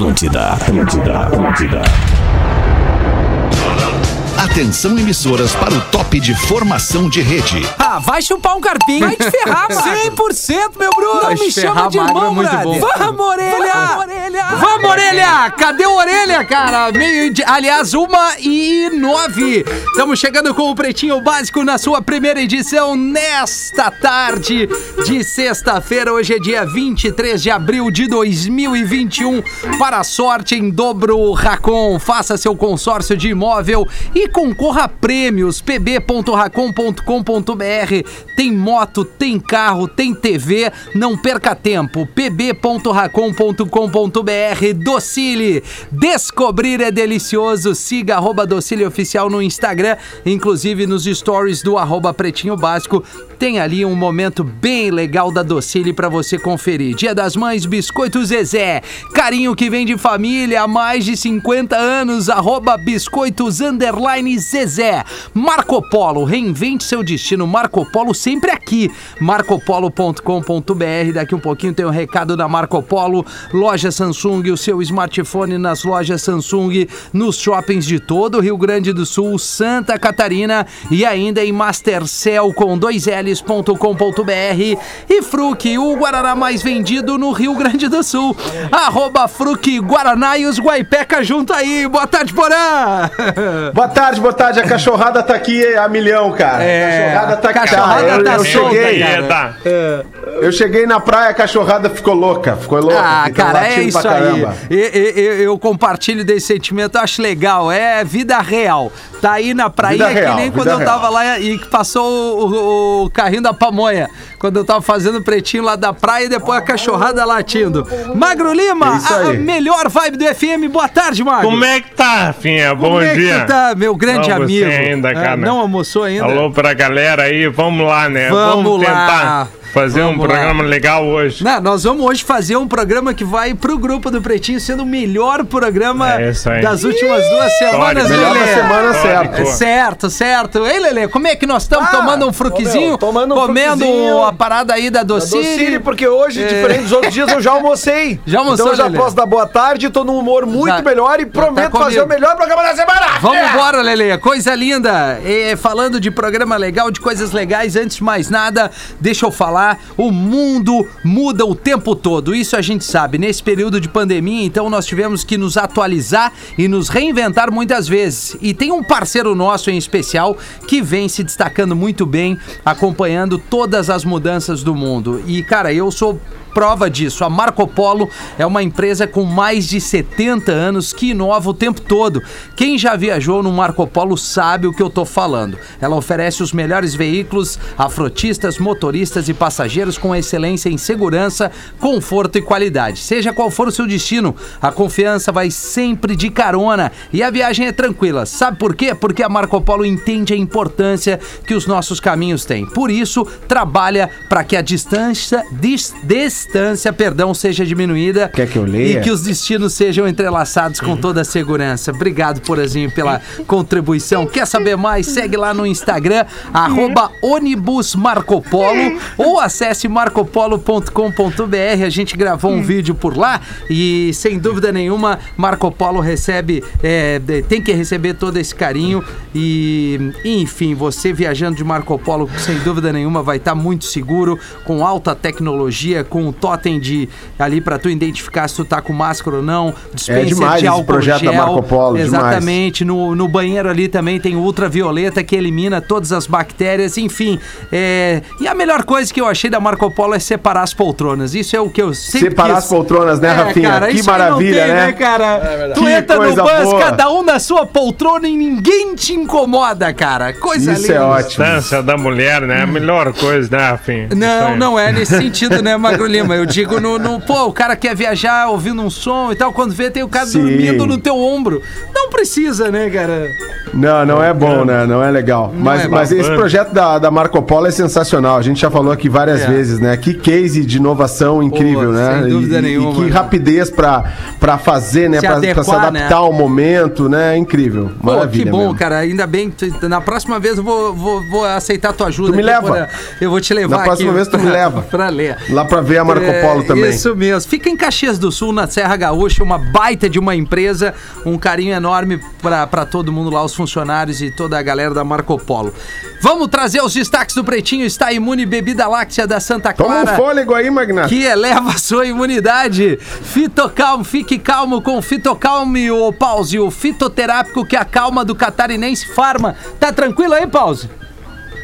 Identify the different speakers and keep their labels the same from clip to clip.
Speaker 1: Atlântida, Atlântida, Atlântida. Atenção emissoras para o top de formação de rede.
Speaker 2: Ah, vai chupar um carpinho. Vai te ferrar, mano. 100%, meu Bruno. Não me chama de irmão,
Speaker 3: bom.
Speaker 2: Vamos, orelha. Vamos, orelha.
Speaker 3: Vamos, orelha! Cadê a orelha, cara? Meio de... Aliás, uma e nove. Estamos chegando com o Pretinho Básico na sua primeira edição nesta tarde de sexta-feira. Hoje é dia 23 de abril de 2021. Para a sorte em dobro Racon. Faça seu consórcio de imóvel e concorra a prêmios. pb.racon.com.br Tem moto, tem carro, tem TV. Não perca tempo. pb.racon.com.br Docile. Descobrir é delicioso. Siga arroba Docile Oficial no Instagram, inclusive nos stories do arroba Pretinho Básico. Tem ali um momento bem legal da Docile para você conferir. Dia das Mães, Biscoito Zezé. Carinho que vem de família há mais de 50 anos. Arroba Biscoitos Underline Zezé. Marco Polo, reinvente seu destino. Marco Polo sempre aqui. marcopolo.com.br. Daqui um pouquinho tem um recado da Marco Polo. Loja Samsung, o seu smartphone nas lojas Samsung, nos shoppings de todo o Rio Grande do Sul, Santa Catarina e ainda em Mastercell com dois Ls.com.br e Fruc, o Guaraná mais vendido no Rio Grande do Sul. Arroba Fruc Guaraná e os Guaipeca junto aí. Boa tarde, Porã!
Speaker 4: Boa tarde, boa tarde. A cachorrada tá aqui a milhão, cara.
Speaker 3: É,
Speaker 4: a cachorrada tá aqui.
Speaker 3: cachorrada
Speaker 4: eu,
Speaker 3: tá
Speaker 4: eu
Speaker 3: solta,
Speaker 4: cheguei,
Speaker 3: cara.
Speaker 4: Eu cheguei na praia, a cachorrada ficou louca, ficou louca.
Speaker 3: Ah, cara, é isso aí.
Speaker 4: caramba.
Speaker 3: E- e- Eu, eu compartilho desse sentimento, eu acho legal. É vida real. Tá aí na praia
Speaker 4: Vida
Speaker 3: que
Speaker 4: real,
Speaker 3: nem quando eu tava
Speaker 4: real.
Speaker 3: lá e que passou o, o carrinho da pamonha. Quando eu tava fazendo pretinho lá da praia e depois a cachorrada latindo. Magro Lima,
Speaker 4: É
Speaker 3: a, melhor vibe do FM. Boa tarde, Magro.
Speaker 5: Como é que tá, Rafinha? Bom
Speaker 3: Como é que
Speaker 5: dia.
Speaker 3: tu tá, meu grande
Speaker 5: Não
Speaker 3: amigo?
Speaker 5: ainda,
Speaker 3: Ah,
Speaker 5: cara.
Speaker 3: não almoçou ainda?
Speaker 5: Alô pra galera aí, vamos lá, né?
Speaker 3: Vamos lá.
Speaker 5: tentar fazer
Speaker 3: Vamos
Speaker 5: um
Speaker 3: lá.
Speaker 5: programa legal hoje.
Speaker 3: Não, nós vamos hoje fazer um programa que vai pro grupo do Pretinho sendo o melhor programa
Speaker 5: É
Speaker 3: das últimas duas semanas,
Speaker 5: Histórico.
Speaker 4: Melhor da semana, certo.
Speaker 3: Certo, certo. Ei, Lelê, como é que nós estamos
Speaker 6: Ah,
Speaker 3: tomando um fruquizinho?
Speaker 6: meu, tomando um
Speaker 3: comendo
Speaker 6: fruquizinho.
Speaker 3: a parada aí da Docile.
Speaker 6: Docile, porque hoje,
Speaker 3: É.
Speaker 6: diferente dos outros dias, eu já almocei.
Speaker 3: Já almoçou,
Speaker 6: Então eu já
Speaker 3: Lelê?
Speaker 6: posso dar boa tarde, tô num humor muito
Speaker 3: Já-
Speaker 6: melhor e
Speaker 3: tá
Speaker 6: prometo fazer
Speaker 3: comigo.
Speaker 6: o melhor programa da semana.
Speaker 3: Vamos
Speaker 6: É.
Speaker 3: embora, Lele. Coisa linda. E, falando de programa legal, de coisas legais, antes de mais nada, deixa eu falar. O mundo muda o tempo todo. Isso a gente sabe. Nesse período de pandemia, então, nós tivemos que nos atualizar e nos reinventar muitas vezes. E tem um parceiro nosso em especial que vem se destacando muito bem, acompanhando todas as mudanças do mundo. E, cara, eu sou prova disso. A Marco Polo é uma empresa com mais de 70 anos que inova o tempo todo. Quem já viajou no Marco Polo sabe o que eu tô falando. Ela oferece os melhores veículos a frotistas, motoristas e passageiros com excelência em segurança, conforto e qualidade. Seja qual for o seu destino, a confiança vai sempre de carona e a viagem é tranquila. Sabe por quê? Porque a Marco Polo entende a importância que os nossos caminhos têm. Por isso, trabalha para que a distância, dis- distância, perdão, seja diminuída.
Speaker 4: Quer que eu leia?
Speaker 3: E que os destinos sejam entrelaçados com toda a segurança. Obrigado, Porazinho, pela contribuição. Quer saber mais? Segue lá no Instagram, arroba ônibus Marco Polo ou acesse marcopolo.com.br. A gente gravou um vídeo por lá e, sem dúvida nenhuma, Marco Polo recebe, é, tem que receber todo esse carinho e, enfim, você viajando de Marco Polo, sem dúvida nenhuma, vai estar muito seguro, com alta tecnologia, com um totem de ali para tu identificar se tu tá com máscara ou não, dispenser
Speaker 4: demais
Speaker 3: de
Speaker 4: esse
Speaker 3: álcool
Speaker 4: projeto da
Speaker 3: gel.
Speaker 4: Marco Polo, demais.
Speaker 3: Exatamente. No, no banheiro ali também tem ultravioleta que elimina todas as bactérias, enfim. é, E a melhor coisa que eu achei da Marco Polo é separar as poltronas. Isso é o que eu sempre
Speaker 4: Separar
Speaker 3: quis.
Speaker 4: as poltronas, né,
Speaker 3: É,
Speaker 4: Rafinha?
Speaker 3: cara,
Speaker 4: que
Speaker 3: isso
Speaker 4: maravilha,
Speaker 3: não tem,
Speaker 4: né?
Speaker 3: cara? tu
Speaker 4: Que
Speaker 3: entra no
Speaker 4: coisa
Speaker 3: bus,
Speaker 4: boa.
Speaker 3: cada um na sua poltrona e ninguém te incomoda, cara. Coisa
Speaker 4: Isso
Speaker 3: linda.
Speaker 4: é ótimo.
Speaker 5: Distância da mulher, né? A melhor coisa, né, Rafinha? Isso
Speaker 3: Não, não é nesse sentido, né, Magro Lima? Eu digo no, no- Pô, o cara quer viajar ouvindo um som e tal, quando vê tem o cara
Speaker 4: Sim.
Speaker 3: dormindo no teu ombro. Não precisa, né, cara?
Speaker 4: Não, não é bom, né? Não é legal. mas
Speaker 3: é
Speaker 4: mas esse projeto da, da Marco Polo é sensacional. A gente já falou aqui várias
Speaker 3: É.
Speaker 4: vezes, né? Que case de inovação incrível,
Speaker 3: Pô,
Speaker 4: né?
Speaker 3: sem dúvida
Speaker 4: e,
Speaker 3: nenhuma,
Speaker 4: E que
Speaker 3: né?
Speaker 4: rapidez pra, pra fazer, né? Pra se adaptar
Speaker 3: né?
Speaker 4: ao momento, né? Incrível.
Speaker 3: Pô,
Speaker 4: Maravilha.
Speaker 3: que bom,
Speaker 4: mesmo.
Speaker 3: cara. Ainda bem. Na próxima vez eu vou, vou, vou aceitar tua ajuda.
Speaker 4: Tu me leva.
Speaker 3: Eu vou te levar
Speaker 4: Na próxima vez tu me
Speaker 3: pra-
Speaker 4: leva.
Speaker 3: Pra ler.
Speaker 4: Lá pra ver a Marco
Speaker 3: É,
Speaker 4: Polo também.
Speaker 3: Isso mesmo. Fica em Caxias do Sul, na Serra Gaúcha, uma baita de uma empresa. Um carinho enorme pra pra todo mundo lá, os funcionários e toda a galera da Marco Polo. Vamos trazer os destaques do Pretinho. Está imune bebida láctea da Santa
Speaker 4: Toma um
Speaker 3: Clara.
Speaker 4: fôlego aí, Magnata.
Speaker 3: que eleva a sua imunidade. Fitocalmo, fique calmo com Fitocalme, o Pause, o fitoterápico que acalma do catarinense Farma. Tá tranquilo aí, Pause?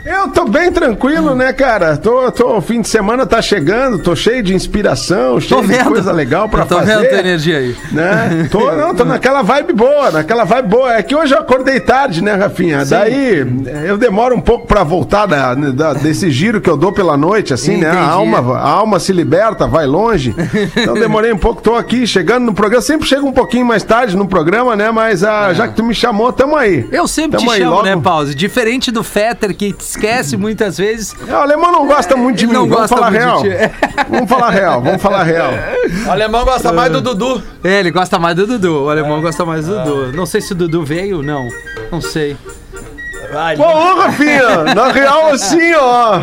Speaker 4: Eu tô bem tranquilo, né, cara? Tô, tô, o fim de semana tá chegando, tô cheio de inspiração, cheio de coisa legal pra
Speaker 3: tô
Speaker 4: fazer.
Speaker 3: vendo tua energia aí.
Speaker 4: Né? Tô, não, tô naquela vibe boa, naquela vibe boa. É que hoje eu acordei tarde, né, Rafinha? Daí eu demoro um pouco pra voltar da, da- desse giro que eu dou pela noite, assim, né?
Speaker 3: Entendi.
Speaker 4: A alma, a alma se liberta, vai longe. Então demorei um pouco, tô aqui chegando no programa. Sempre chego um pouquinho mais tarde no programa, né? Mas ah, já que tu me chamou, tamo aí.
Speaker 3: Eu sempre
Speaker 4: Tamo
Speaker 3: te
Speaker 4: aí,
Speaker 3: chamo,
Speaker 4: logo.
Speaker 3: né, Pause? Diferente do Fetter, que esquece muitas vezes.
Speaker 4: É, O alemão não gosta muito de mim,
Speaker 3: não
Speaker 4: vamos
Speaker 3: gosta
Speaker 4: falar
Speaker 3: muito
Speaker 4: real. Vamos falar real, vamos falar real.
Speaker 6: O alemão gosta mais do Dudu.
Speaker 3: É, ele gosta mais do Dudu. O alemão gosta mais do Dudu. Não sei se o Dudu veio, não. Não sei.
Speaker 6: Vai,
Speaker 4: Pô, ô, Rafinha, na real assim, ó.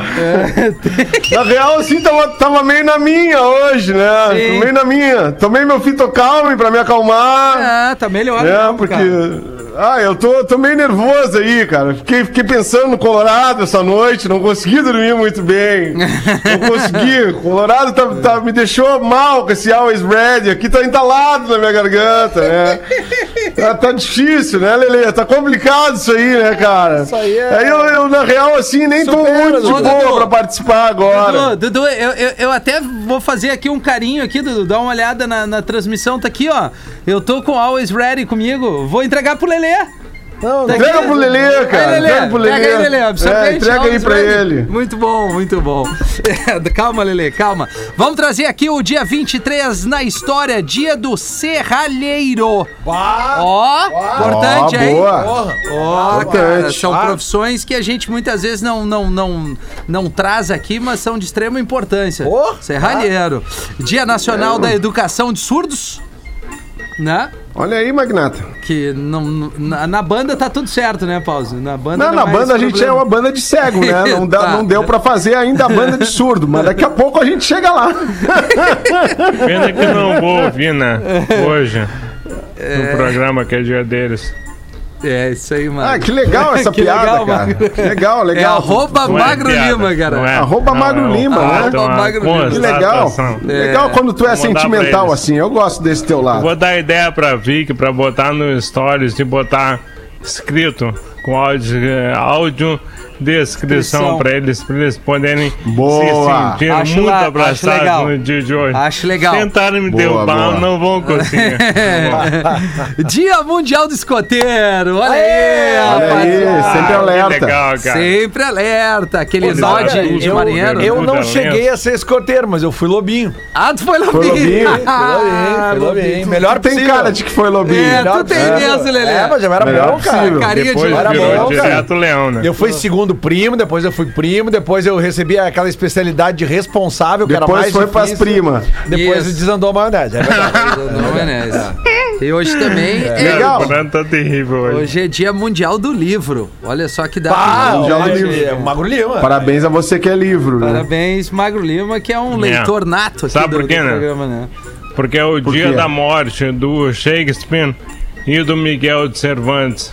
Speaker 4: Na real assim, tava, tava meio na minha hoje, né?
Speaker 3: Sim.
Speaker 4: Meio na minha. Tomei meu fitocalme pra me acalmar.
Speaker 3: Ah, tá melhor.
Speaker 4: É,
Speaker 3: então,
Speaker 4: porque.
Speaker 3: cara.
Speaker 4: Ah, eu tô, tô meio nervoso aí, cara. Fiquei, fiquei pensando no Colorado essa noite, não consegui dormir muito bem. Não consegui. Colorado tá, tá- me deixou mal com esse Always Ready. Aqui tá entalado na minha garganta, né? Tá, tá difícil, né, Lele? Tá complicado isso aí, né, cara? Isso
Speaker 6: aí é-
Speaker 4: Aí eu, eu, na real, assim, nem tô muito de
Speaker 3: Dudu.
Speaker 4: boa pra participar agora.
Speaker 3: Dudu, Dudu eu, eu, eu até vou fazer aqui um carinho aqui, Dudu. Dá uma olhada na, na transmissão, tá aqui, ó. Eu tô com Always Ready comigo. Vou entregar pro Lelê.
Speaker 6: Não,
Speaker 3: Tá
Speaker 4: Entrega
Speaker 3: aqui.
Speaker 4: pro Lelê, cara.
Speaker 3: Aí, Lelê,
Speaker 4: Entrega pro Lelê.
Speaker 3: Pega aí, Lelê. absorvente,
Speaker 4: É, entrega aí pra ele.
Speaker 3: Muito bom, muito bom. calma, Lelê, calma. Vamos trazer aqui o dia 23 na história, dia do serralheiro. Ó, importante,
Speaker 4: Ó,
Speaker 3: hein?
Speaker 4: boa.
Speaker 3: Ó, cara, são
Speaker 6: Ah.
Speaker 3: profissões que a gente muitas vezes não, não, não, não traz aqui, mas são de extrema importância.
Speaker 6: Oh.
Speaker 3: Serralheiro. Dia Nacional da Educação de Surdos, né?
Speaker 4: Olha aí, Magnata.
Speaker 3: Que não, na, na banda tá tudo certo, né, Pause? Na banda
Speaker 4: Não,
Speaker 3: não
Speaker 4: na
Speaker 3: é
Speaker 4: banda a gente
Speaker 3: problema.
Speaker 4: é uma banda de cego, né? Não, dá-
Speaker 3: Tá.
Speaker 4: não deu pra fazer ainda a banda de surdo, mas daqui a pouco a gente chega lá.
Speaker 5: Pena que não vou ouvir, né? Hoje.
Speaker 3: É.
Speaker 5: No programa que é dia deles.
Speaker 3: É, isso aí, mano.
Speaker 4: Ah, que legal essa
Speaker 3: Que
Speaker 4: piada,
Speaker 3: legal,
Speaker 4: cara.
Speaker 3: Magro.
Speaker 4: Que legal,
Speaker 3: é
Speaker 4: legal.
Speaker 3: arroba
Speaker 5: Não é
Speaker 3: Magro
Speaker 5: piada,
Speaker 3: Lima, cara.
Speaker 5: não é.
Speaker 4: Arroba
Speaker 5: Não,
Speaker 4: Magro
Speaker 5: é um
Speaker 4: Lima, né?
Speaker 3: Arroba Magro Lima.
Speaker 4: Que legal.
Speaker 5: constatação.
Speaker 4: Legal quando tu é sentimental assim. Eu gosto desse teu lado.
Speaker 5: Vou dar ideia pra Vic pra botar no Stories e botar escrito com áudio, eh, áudio descrição pra eles, pra eles poderem
Speaker 4: Boa.
Speaker 5: se sentir
Speaker 3: Acho
Speaker 5: muito
Speaker 3: la- acho
Speaker 5: abraçados
Speaker 3: legal.
Speaker 5: no dia de hoje.
Speaker 3: Acho legal.
Speaker 5: Tentarem me
Speaker 4: Boa,
Speaker 5: derrubar,
Speaker 4: boa.
Speaker 5: não vão conseguir.
Speaker 3: Dia Mundial do Escoteiro. Olha aí,
Speaker 4: Olha aí, sempre
Speaker 5: Que
Speaker 4: alerta.
Speaker 5: legal, cara.
Speaker 3: Sempre alerta. Aquele nó de,
Speaker 6: eu,
Speaker 3: marinheiro.
Speaker 6: eu não cheguei a ser escoteiro, mas eu fui lobinho.
Speaker 3: Ah, tu foi
Speaker 4: Foi
Speaker 3: lobinho.
Speaker 4: lobinho,
Speaker 6: Fui lobinho, fui lobinho. Melhor
Speaker 4: Tem
Speaker 6: possível.
Speaker 4: cara de que foi lobinho.
Speaker 3: É, tu tem mesmo, Lelê.
Speaker 6: É, mas já era
Speaker 4: Melhor
Speaker 6: bom, cara.
Speaker 5: Depois
Speaker 3: de
Speaker 6: Era
Speaker 5: virou
Speaker 6: bom, cara.
Speaker 5: direto leão, né?
Speaker 6: Eu fui segundo primo, depois eu fui primo, depois eu recebi aquela especialidade de responsável, que era
Speaker 4: Depois
Speaker 6: mais
Speaker 4: foi pras
Speaker 6: difícil.
Speaker 4: primas.
Speaker 6: Depois
Speaker 3: Isso.
Speaker 6: desandou a maionese. É verdade.
Speaker 3: Não é nessa. E hoje também é,
Speaker 4: Legal.
Speaker 5: O Bruno tá terrível hoje.
Speaker 3: hoje é dia mundial do livro. Olha só que dá.
Speaker 6: Ah,
Speaker 4: Mundial do livro.
Speaker 6: é o Magro Lima.
Speaker 4: Parabéns a você que é livro, né?
Speaker 3: Parabéns, Magro Lima, que é um leitor nato aqui
Speaker 5: Sabe
Speaker 3: do,
Speaker 5: por quê,
Speaker 3: do
Speaker 5: né?
Speaker 3: programa, né?
Speaker 5: Porque é o
Speaker 4: Por
Speaker 5: dia
Speaker 4: quê?
Speaker 5: da morte do Shakespeare e do Miguel de Cervantes.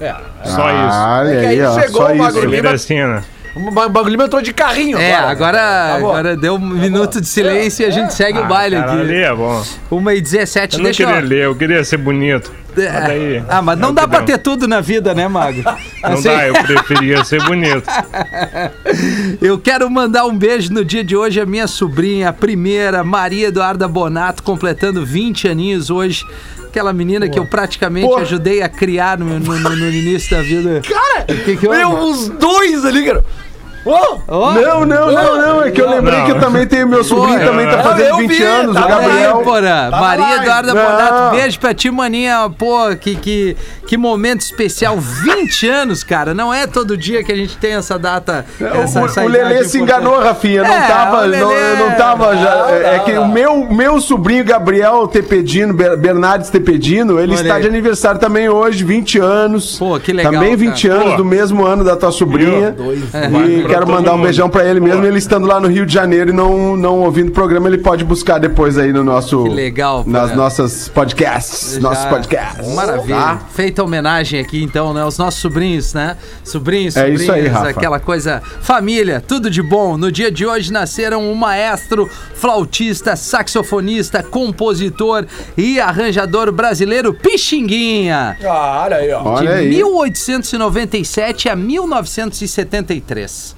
Speaker 6: É.
Speaker 5: Só
Speaker 4: Olha
Speaker 6: É que
Speaker 4: aí,
Speaker 6: chegou
Speaker 4: Só
Speaker 6: o Magro
Speaker 4: isso.
Speaker 5: isso.
Speaker 6: Lima-
Speaker 5: Merecina.
Speaker 6: O Magro Lima entrou de carrinho.
Speaker 3: É, agora,
Speaker 6: Tá bom.
Speaker 3: agora deu um minuto de silêncio e a gente segue o baile
Speaker 5: Ah, cara, ali
Speaker 3: aqui.
Speaker 5: é bom.
Speaker 3: 1 e 17,
Speaker 5: Eu não
Speaker 3: deixa
Speaker 5: queria
Speaker 3: eu...
Speaker 5: ler, eu queria ser bonito. Daí-
Speaker 3: Ah, mas não
Speaker 5: é
Speaker 3: dá pra
Speaker 5: deu.
Speaker 3: ter tudo na vida, né, Mago?
Speaker 5: Não
Speaker 3: Assim,
Speaker 5: dá, eu preferia ser bonito.
Speaker 3: Eu quero mandar um beijo no dia de hoje à minha sobrinha, a primeira, Maria Eduarda Bonato, completando 20 aninhos hoje. Aquela menina que eu praticamente ajudei a criar no, no- no- no início da vida.
Speaker 6: Cara,
Speaker 3: que que houve?
Speaker 6: meu, os dois ali, cara. Ô,
Speaker 3: Ó,
Speaker 4: Não, não, não, não. É que eu lembrei
Speaker 5: Não.
Speaker 4: que eu também tenho meu sobrinho,
Speaker 3: Pô,
Speaker 4: também tá fazendo
Speaker 6: vi,
Speaker 4: 20 anos, o Gabriel.
Speaker 3: aí, porra. Maria
Speaker 6: lá,
Speaker 3: Eduarda. Bonato, beijo pra ti, maninha. Pô, que, que, que momento especial. 20 anos, cara. Não é todo dia que a gente tem essa data. Essa,
Speaker 4: O,
Speaker 3: essa
Speaker 4: o Lelê se enganou, Rafinha. Não
Speaker 3: É,
Speaker 4: tava.
Speaker 3: Lelê-
Speaker 4: Não, eu não tava já.
Speaker 6: Não,
Speaker 4: é
Speaker 6: não,
Speaker 4: que
Speaker 6: não.
Speaker 4: o meu, meu sobrinho Gabriel Tepedino, Ber- Bernardes Tepedino, ele
Speaker 3: Olha
Speaker 4: está
Speaker 3: aí.
Speaker 4: de aniversário também hoje, 20 anos.
Speaker 3: Pô, que legal,
Speaker 4: Também 20
Speaker 5: cara.
Speaker 4: anos
Speaker 5: Pô.
Speaker 4: do mesmo ano da tua sobrinha.
Speaker 5: Vai
Speaker 4: E, quero mandar um beijão pra ele mesmo, ele estando lá no Rio de Janeiro e não, não ouvindo o programa, ele pode buscar depois aí no nosso.
Speaker 3: Que legal,
Speaker 4: Nas
Speaker 3: pô.
Speaker 4: nossas podcasts.
Speaker 3: Já-
Speaker 4: Nossos podcasts.
Speaker 3: Maravilha.
Speaker 4: Tá?
Speaker 3: Feita homenagem aqui, então, né? Os nossos sobrinhos, né? Sobrinhos,
Speaker 4: É
Speaker 3: sobrinhas,
Speaker 4: isso aí, Rafa.
Speaker 3: aquela coisa. Família, tudo de bom. No dia de hoje nasceram um maestro, flautista, saxofonista, compositor e arranjador brasileiro Pixinguinha.
Speaker 6: Ah, olha aí, ó.
Speaker 4: Olha
Speaker 3: de
Speaker 4: aí.
Speaker 3: 1897 a 1973.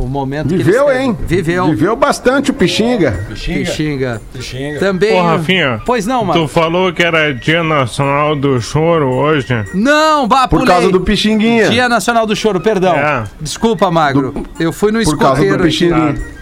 Speaker 3: O momento que
Speaker 4: Viveu,
Speaker 3: eles teve.
Speaker 4: hein?
Speaker 3: Viveu.
Speaker 4: Viveu bastante o Pixinga.
Speaker 3: Pixinga.
Speaker 6: Pixinga.
Speaker 3: Também.
Speaker 5: Ô, Rafinha.
Speaker 3: Pois não,
Speaker 5: Tu
Speaker 3: mano.
Speaker 5: falou que era Dia Nacional do Choro hoje.
Speaker 3: Não, bah,
Speaker 4: Por
Speaker 3: pulei.
Speaker 4: causa do Pixinguinha.
Speaker 3: Dia Nacional do Choro, perdão.
Speaker 5: É.
Speaker 3: Desculpa, Magro. Eu fui no
Speaker 4: Por causa
Speaker 3: escoteiro.
Speaker 4: do
Speaker 3: aqui.
Speaker 4: Pixinguinha.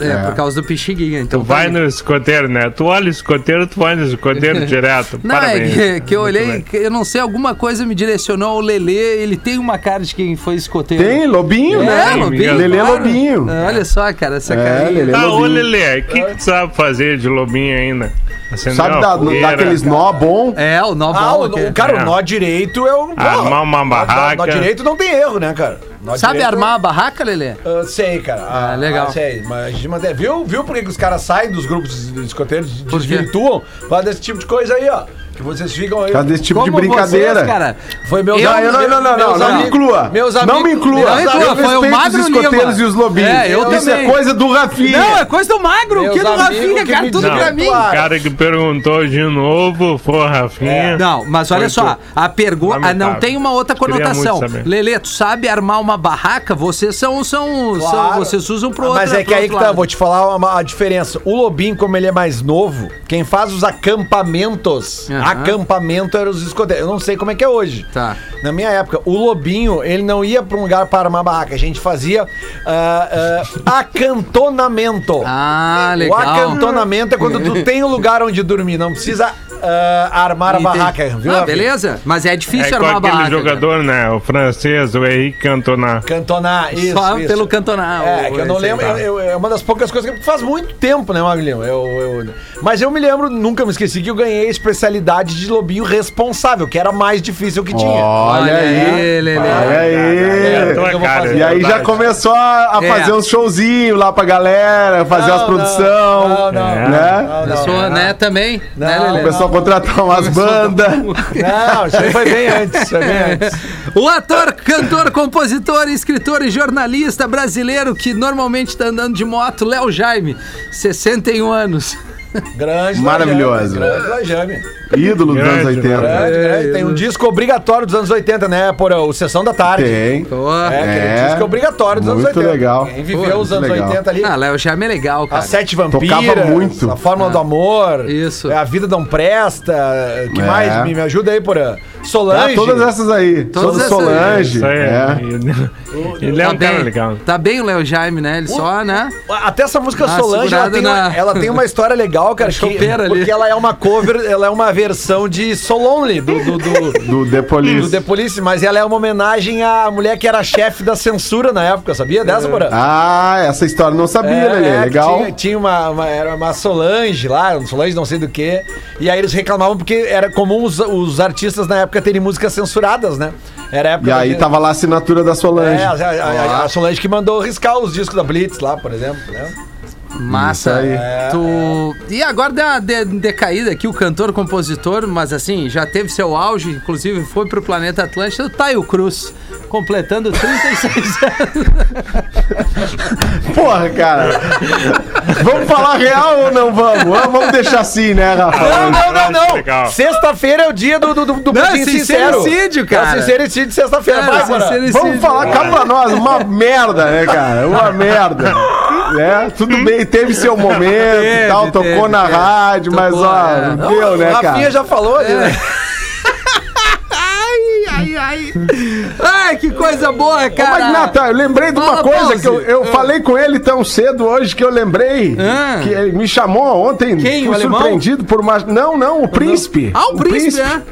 Speaker 3: É,
Speaker 4: É.
Speaker 3: por causa do Pixinguinha. Então
Speaker 5: Tu vai
Speaker 3: tá-
Speaker 5: no escoteiro, né? Tu olha o escoteiro, tu vai no escoteiro direto.
Speaker 3: Não,
Speaker 5: Parabéns.
Speaker 3: é que, que eu
Speaker 5: Muito
Speaker 3: olhei, que eu não sei, alguma coisa me direcionou ao Lelê. Ele tem uma cara de quem foi escoteiro.
Speaker 4: Tem, Lobinho,
Speaker 3: É,
Speaker 4: né?
Speaker 3: Lobinho.
Speaker 4: Lelê
Speaker 3: claro.
Speaker 4: Lobinho.
Speaker 3: Olha só, cara, essa
Speaker 4: É,
Speaker 3: carinha.
Speaker 4: Lelê.
Speaker 5: Ah, ô. Lelê, o que, que tu sabe fazer de lobinho ainda? Acender
Speaker 4: Sabe
Speaker 5: uma
Speaker 4: dar,
Speaker 5: fogueira,
Speaker 4: dar aqueles nó bom?
Speaker 3: É, o nó
Speaker 6: Ah,
Speaker 3: bom
Speaker 6: o, o- cara,
Speaker 5: É.
Speaker 6: o nó direito é um.
Speaker 5: Armar uma
Speaker 6: Nó- nó- Nó
Speaker 5: barraca.
Speaker 6: direito não tem erro, né, cara? Nó
Speaker 3: Sabe
Speaker 6: direito-
Speaker 3: armar a barraca, Lelê?
Speaker 6: Ah, sei, cara.
Speaker 3: Ah, legal.
Speaker 6: sei, mas gente mantém. Viu, viu por que que os caras saem dos grupos de escoteiros,
Speaker 3: Por quê?
Speaker 6: desvirtuam? Por causa desse tipo de coisa aí, ó. Que vocês ficam aí.
Speaker 4: Por causa desse tipo de brincadeira.
Speaker 3: vocês, cara.
Speaker 6: Foi meu
Speaker 3: Eu-
Speaker 4: Não, não, não, não, não,
Speaker 6: meus
Speaker 4: não, me inclua.
Speaker 6: Meus
Speaker 4: Não
Speaker 6: amigos-
Speaker 4: me inclua.
Speaker 3: Não me inclua,
Speaker 4: Eu
Speaker 3: foi o Magro
Speaker 4: os escoteiros
Speaker 3: Lima.
Speaker 4: e os lobinhos.
Speaker 3: É, eu
Speaker 4: Isso
Speaker 3: também.
Speaker 4: é coisa do Rafinha.
Speaker 3: Não, é coisa do Magro,
Speaker 6: Meus
Speaker 3: que do Rafinha,
Speaker 6: que
Speaker 3: cara,
Speaker 6: me
Speaker 3: tudo
Speaker 5: Não,
Speaker 3: pra mim.
Speaker 5: o cara que perguntou de novo foi Rafinha.
Speaker 3: Não, mas olha
Speaker 5: Foi
Speaker 3: só,
Speaker 5: tu.
Speaker 3: a pergunta não
Speaker 5: Lamentável.
Speaker 3: tem uma outra conotação. tu sabe armar uma barraca? Vocês são, são, são
Speaker 6: Claro.
Speaker 3: vocês usam pro outro
Speaker 6: Mas é que aí que tá, vou te falar uma, a diferença. O Lobinho, como ele é mais novo, quem faz os acampamentos,
Speaker 3: Aham.
Speaker 6: Acampamento era os escoteiros. Eu não sei como é que é hoje.
Speaker 3: Tá.
Speaker 6: Na minha época, o Lobinho, ele não ia pra um lugar para uma barraca. A gente fazia ah, ah, acantonamento.
Speaker 3: Ah,
Speaker 6: O
Speaker 3: legal.
Speaker 6: acantonamento é quando tu tem um lugar onde dormir, não precisa ah, armar a barraca, viu?
Speaker 3: Ah, beleza? Mas é
Speaker 5: É
Speaker 3: difícil
Speaker 5: com
Speaker 3: armar a
Speaker 5: aquele
Speaker 3: barraca.
Speaker 5: jogador, né? O francês, o Henrique Cantona.
Speaker 6: Cantonar, isso,
Speaker 3: Só
Speaker 6: isso.
Speaker 3: pelo cantonar.
Speaker 6: É,
Speaker 3: o-
Speaker 6: que eu não lembro. eu- eu- é uma das poucas coisas que faz muito tempo, né, Maguilhão? Eu, eu- mas eu me lembro, nunca me esqueci, que eu ganhei a especialidade de lobinho responsável, que era a mais difícil que tinha.
Speaker 4: Olha
Speaker 3: Olha
Speaker 4: aí.
Speaker 3: Lelê.
Speaker 4: Olha aí.
Speaker 5: É.
Speaker 4: E aí já começou a, a
Speaker 3: É.
Speaker 4: fazer uns showzinhos lá pra galera, fazer
Speaker 6: Não,
Speaker 4: as produções.
Speaker 6: Não, não,
Speaker 5: É.
Speaker 4: Né?
Speaker 6: não, não,
Speaker 3: Pessoa,
Speaker 6: não.
Speaker 3: né, também. né,
Speaker 6: Não,
Speaker 3: Lelê?
Speaker 4: O pessoal contratar umas bandas.
Speaker 6: Não, isso aí foi bem antes, foi bem antes.
Speaker 3: O ator, cantor, compositor, escritor e jornalista brasileiro que normalmente tá andando de moto, Léo Jaime, 61 anos.
Speaker 6: Grande
Speaker 4: Maravilhoso.
Speaker 6: Lajame, Grande Lajame.
Speaker 4: Ídolo dos anos
Speaker 5: Grande,
Speaker 4: 80.
Speaker 6: Grande, grande. Tem um disco obrigatório dos anos 80, né? Por o Sessão da Tarde.
Speaker 4: Tem.
Speaker 6: É, aquele
Speaker 4: É,
Speaker 6: disco obrigatório dos anos
Speaker 4: muito
Speaker 6: 80.
Speaker 4: legal.
Speaker 6: Quem viveu
Speaker 3: Pô,
Speaker 6: os anos
Speaker 4: legal.
Speaker 6: 80 ali.
Speaker 3: Ah, Léo Jaime é legal, cara.
Speaker 6: As Sete Vampiras.
Speaker 4: Tocava muito.
Speaker 6: A Fórmula do Amor.
Speaker 3: Isso.
Speaker 6: é, A Vida Não Presta. que
Speaker 4: É.
Speaker 6: mais? Me, me ajuda aí, por
Speaker 4: Ah,
Speaker 6: Solange.
Speaker 4: todas essas aí.
Speaker 3: Todas essas-
Speaker 4: Solange.
Speaker 5: Isso aí.
Speaker 4: É.
Speaker 5: Ele, é
Speaker 3: Tá
Speaker 5: um cara
Speaker 3: bem,
Speaker 5: legal.
Speaker 3: tá bem o Léo Jaime, né? Ele só, né?
Speaker 6: Até essa música
Speaker 3: Ah,
Speaker 6: Solange, ela tem, uma,
Speaker 3: na-
Speaker 6: ela tem uma história legal, cara. que-
Speaker 3: chopeira ali.
Speaker 6: porque ela é uma cover, ela é uma versão de Solonly, do, do, do,
Speaker 4: Do The
Speaker 6: do
Speaker 4: Police.
Speaker 6: The Police, mas ela é uma homenagem à mulher que era chefe da censura na época, sabia dessa, Porã?
Speaker 4: Ah, essa história eu não sabia,
Speaker 6: É,
Speaker 4: Lelê.
Speaker 6: é,
Speaker 4: Legal.
Speaker 6: Tinha, tinha uma, uma- era uma Solange lá, um Solange não sei do que. E aí eles reclamavam porque era comum os, os artistas na época terem músicas censuradas, né? Era a época
Speaker 4: E aí
Speaker 6: da-
Speaker 4: tava lá a assinatura da Solange.
Speaker 6: É, a, a- a- a Solange que mandou riscar os discos da Blitz lá, por exemplo, né?
Speaker 3: Massa.
Speaker 4: Aí.
Speaker 3: Tu... E agora deu uma de- decaída aqui, o cantor, compositor, mas assim, já teve seu auge, inclusive foi pro Planeta Atlântida, o Taio Cruz, completando 36 anos.
Speaker 4: Porra, cara. vamos falar real ou não vamos? Ah, Vamos deixar assim, né, Rafa?
Speaker 6: Não, não, não, não.
Speaker 5: Legal.
Speaker 6: Sexta-feira é o dia do, do, do, do
Speaker 3: Não,
Speaker 6: Pudim
Speaker 3: sincericídio, cara.
Speaker 6: É o sincericídio de sexta-feira.
Speaker 3: É, sincericídio.
Speaker 4: Vamos falar cá pra nós, uma merda, né, cara? Uma merda. Né? Tudo bem, teve seu momento e tal, tocou
Speaker 3: teve,
Speaker 4: na
Speaker 3: teve.
Speaker 4: rádio, mas
Speaker 3: Tocou,
Speaker 4: ó,
Speaker 3: é.
Speaker 4: não deu, né,
Speaker 6: O Rafinha
Speaker 4: cara?
Speaker 6: já falou ali, né?
Speaker 3: ai, ai, ai. Ai, que coisa boa, cara.
Speaker 4: Mas, Nata, eu lembrei de uma
Speaker 3: Fala,
Speaker 4: coisa
Speaker 3: Pause.
Speaker 4: que eu, eu falei com ele tão cedo hoje que eu lembrei.
Speaker 3: Ah.
Speaker 4: Que ele me chamou ontem.
Speaker 3: Quem,
Speaker 4: fui
Speaker 3: o alemão?
Speaker 4: surpreendido por uma. Não, não, o príncipe.
Speaker 3: Ah, o príncipe, é.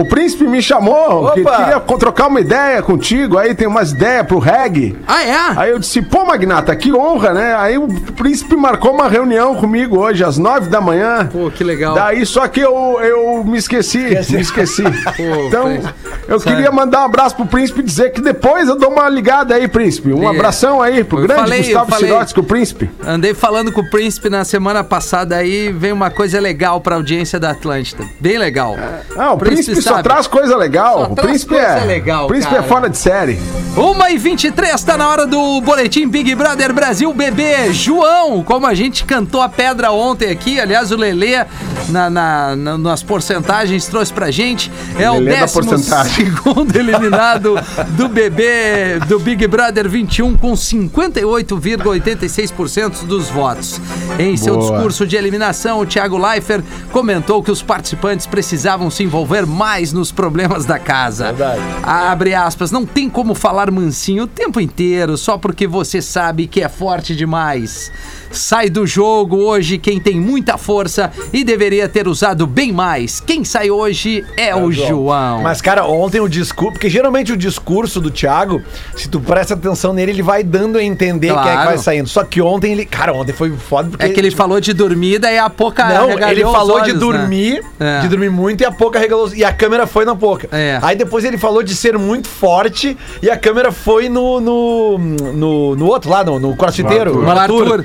Speaker 4: O príncipe me chamou, que
Speaker 6: Opa!
Speaker 4: queria co- trocar uma ideia contigo, aí tem umas ideias pro reggae.
Speaker 3: Ah, é?
Speaker 4: Aí eu disse, pô, Magnata, que honra, né? Aí o príncipe marcou uma reunião comigo hoje, às nove da manhã.
Speaker 3: Pô, que legal.
Speaker 4: Daí só que eu, eu me esqueci, me esqueci. então,
Speaker 3: príncipe.
Speaker 4: eu queria mandar um abraço pro príncipe e dizer que depois eu dou uma ligada aí, príncipe. Um
Speaker 3: É.
Speaker 4: abração aí pro
Speaker 3: Eu
Speaker 4: grande
Speaker 3: falei,
Speaker 4: Gustavo
Speaker 3: falei.
Speaker 4: Sirotsky, o príncipe.
Speaker 3: Andei falando com o príncipe na semana passada aí, veio uma coisa legal pra audiência da Atlântida. Bem legal.
Speaker 4: Ah, o príncipe, só traz coisa legal.
Speaker 3: Só
Speaker 4: o
Speaker 3: traz
Speaker 4: príncipe é
Speaker 3: legal,
Speaker 4: príncipe
Speaker 3: cara.
Speaker 4: é fora de série.
Speaker 3: 1 e 23 tá na hora do boletim Big Brother Brasil bebê João, como a gente cantou a pedra ontem aqui, aliás o Lelê na, na- na- nas porcentagens trouxe pra gente, é o
Speaker 4: Lelê
Speaker 3: décimo segundo eliminado do bebê do Big Brother 21 com 58,86% dos votos. Em seu
Speaker 4: Boa.
Speaker 3: discurso de eliminação, o Thiago Leifert comentou que os participantes precisavam se envolver mais nos problemas da casa.
Speaker 6: Verdade.
Speaker 3: Abre aspas, não tem como falar mansinho o tempo inteiro só porque você sabe que é forte demais. Sai do jogo hoje quem tem muita força e deveria ter usado bem mais. Quem sai hoje é o João.
Speaker 6: Mas, cara, ontem o discurso. Porque geralmente o discurso do Thiago, se tu presta atenção nele, ele vai dando a entender quem é que
Speaker 3: Claro.
Speaker 6: vai saindo. Só que ontem ele. Cara, ontem foi foda porque.
Speaker 3: É que ele falou de dormir, daí a pouca
Speaker 6: Não, ele falou de
Speaker 3: olhos, né?
Speaker 6: dormir,
Speaker 3: É.
Speaker 6: de dormir muito e a pouca regalou. E a câmera foi na pouca.
Speaker 3: É.
Speaker 6: Aí depois ele falou de ser muito forte e a câmera foi no no, no, no outro lá, no, no crossfiteiro,
Speaker 4: No
Speaker 6: no
Speaker 3: Arthur.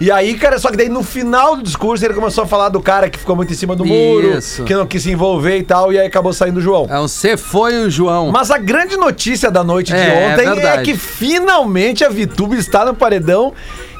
Speaker 6: E aí, cara, só que daí no final do discurso ele começou a falar do cara que ficou muito em cima do muro,
Speaker 3: Isso.
Speaker 6: que não quis se envolver e tal, e aí acabou saindo o João.
Speaker 3: É, Você foi o João.
Speaker 6: Mas a grande notícia da noite de
Speaker 3: É, é
Speaker 6: ontem é,
Speaker 3: verdade.
Speaker 6: que finalmente a Vitube está no paredão.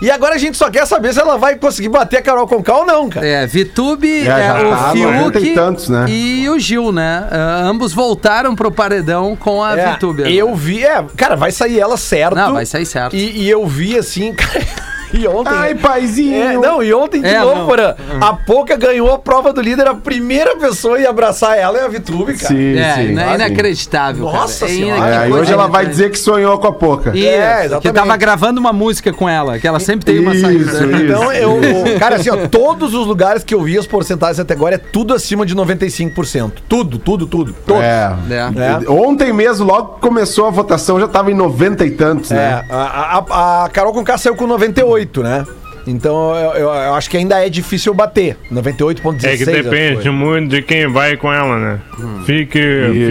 Speaker 6: E agora a gente só quer saber se ela vai conseguir bater a Carol Conká ou não, cara.
Speaker 3: É, Vitube,
Speaker 4: É,
Speaker 3: é,
Speaker 4: já
Speaker 3: o
Speaker 4: tá, 90
Speaker 3: Fiuk
Speaker 4: e tantos, né?
Speaker 3: e o Gil, né? Ah, ambos voltaram pro paredão com a
Speaker 6: É,
Speaker 3: Vitube. agora.
Speaker 6: eu vi, é, cara, vai sair ela certo.
Speaker 3: Não, vai sair certo.
Speaker 6: E, e eu vi assim, cara. E ontem.
Speaker 4: Ai, paizinho.
Speaker 6: É, não, e ontem de
Speaker 3: É,
Speaker 6: novo. Porã, a Poca ganhou a prova do líder, a primeira pessoa a ir abraçar ela é a Vitube, cara.
Speaker 4: Sim,
Speaker 3: É,
Speaker 4: sim.
Speaker 3: é inacreditável.
Speaker 6: Nossa
Speaker 3: cara.
Speaker 6: Senhora.
Speaker 4: É,
Speaker 3: que
Speaker 4: aí hoje ela vai
Speaker 3: inacreditável.
Speaker 4: dizer que sonhou com a Poca.
Speaker 3: Isso,
Speaker 6: É,
Speaker 3: que
Speaker 6: exatamente.
Speaker 3: tava gravando uma música com ela, que ela sempre tem uma
Speaker 4: Isso,
Speaker 3: saída.
Speaker 4: isso.
Speaker 6: Então, eu, cara, assim, ó, todos os lugares que eu vi as porcentagens até agora é tudo acima de 95%. Tudo, tudo, tudo. Todos.
Speaker 4: É.
Speaker 3: É.
Speaker 4: Ontem mesmo, logo que começou a votação, já tava em 90 e tantos,
Speaker 6: É,
Speaker 4: né?
Speaker 6: a, a, a Carol Conká saiu com 98, né? Então eu, eu- eu acho que ainda é difícil bater. 98,16.
Speaker 5: É que depende muito de quem vai com ela, né? Fique,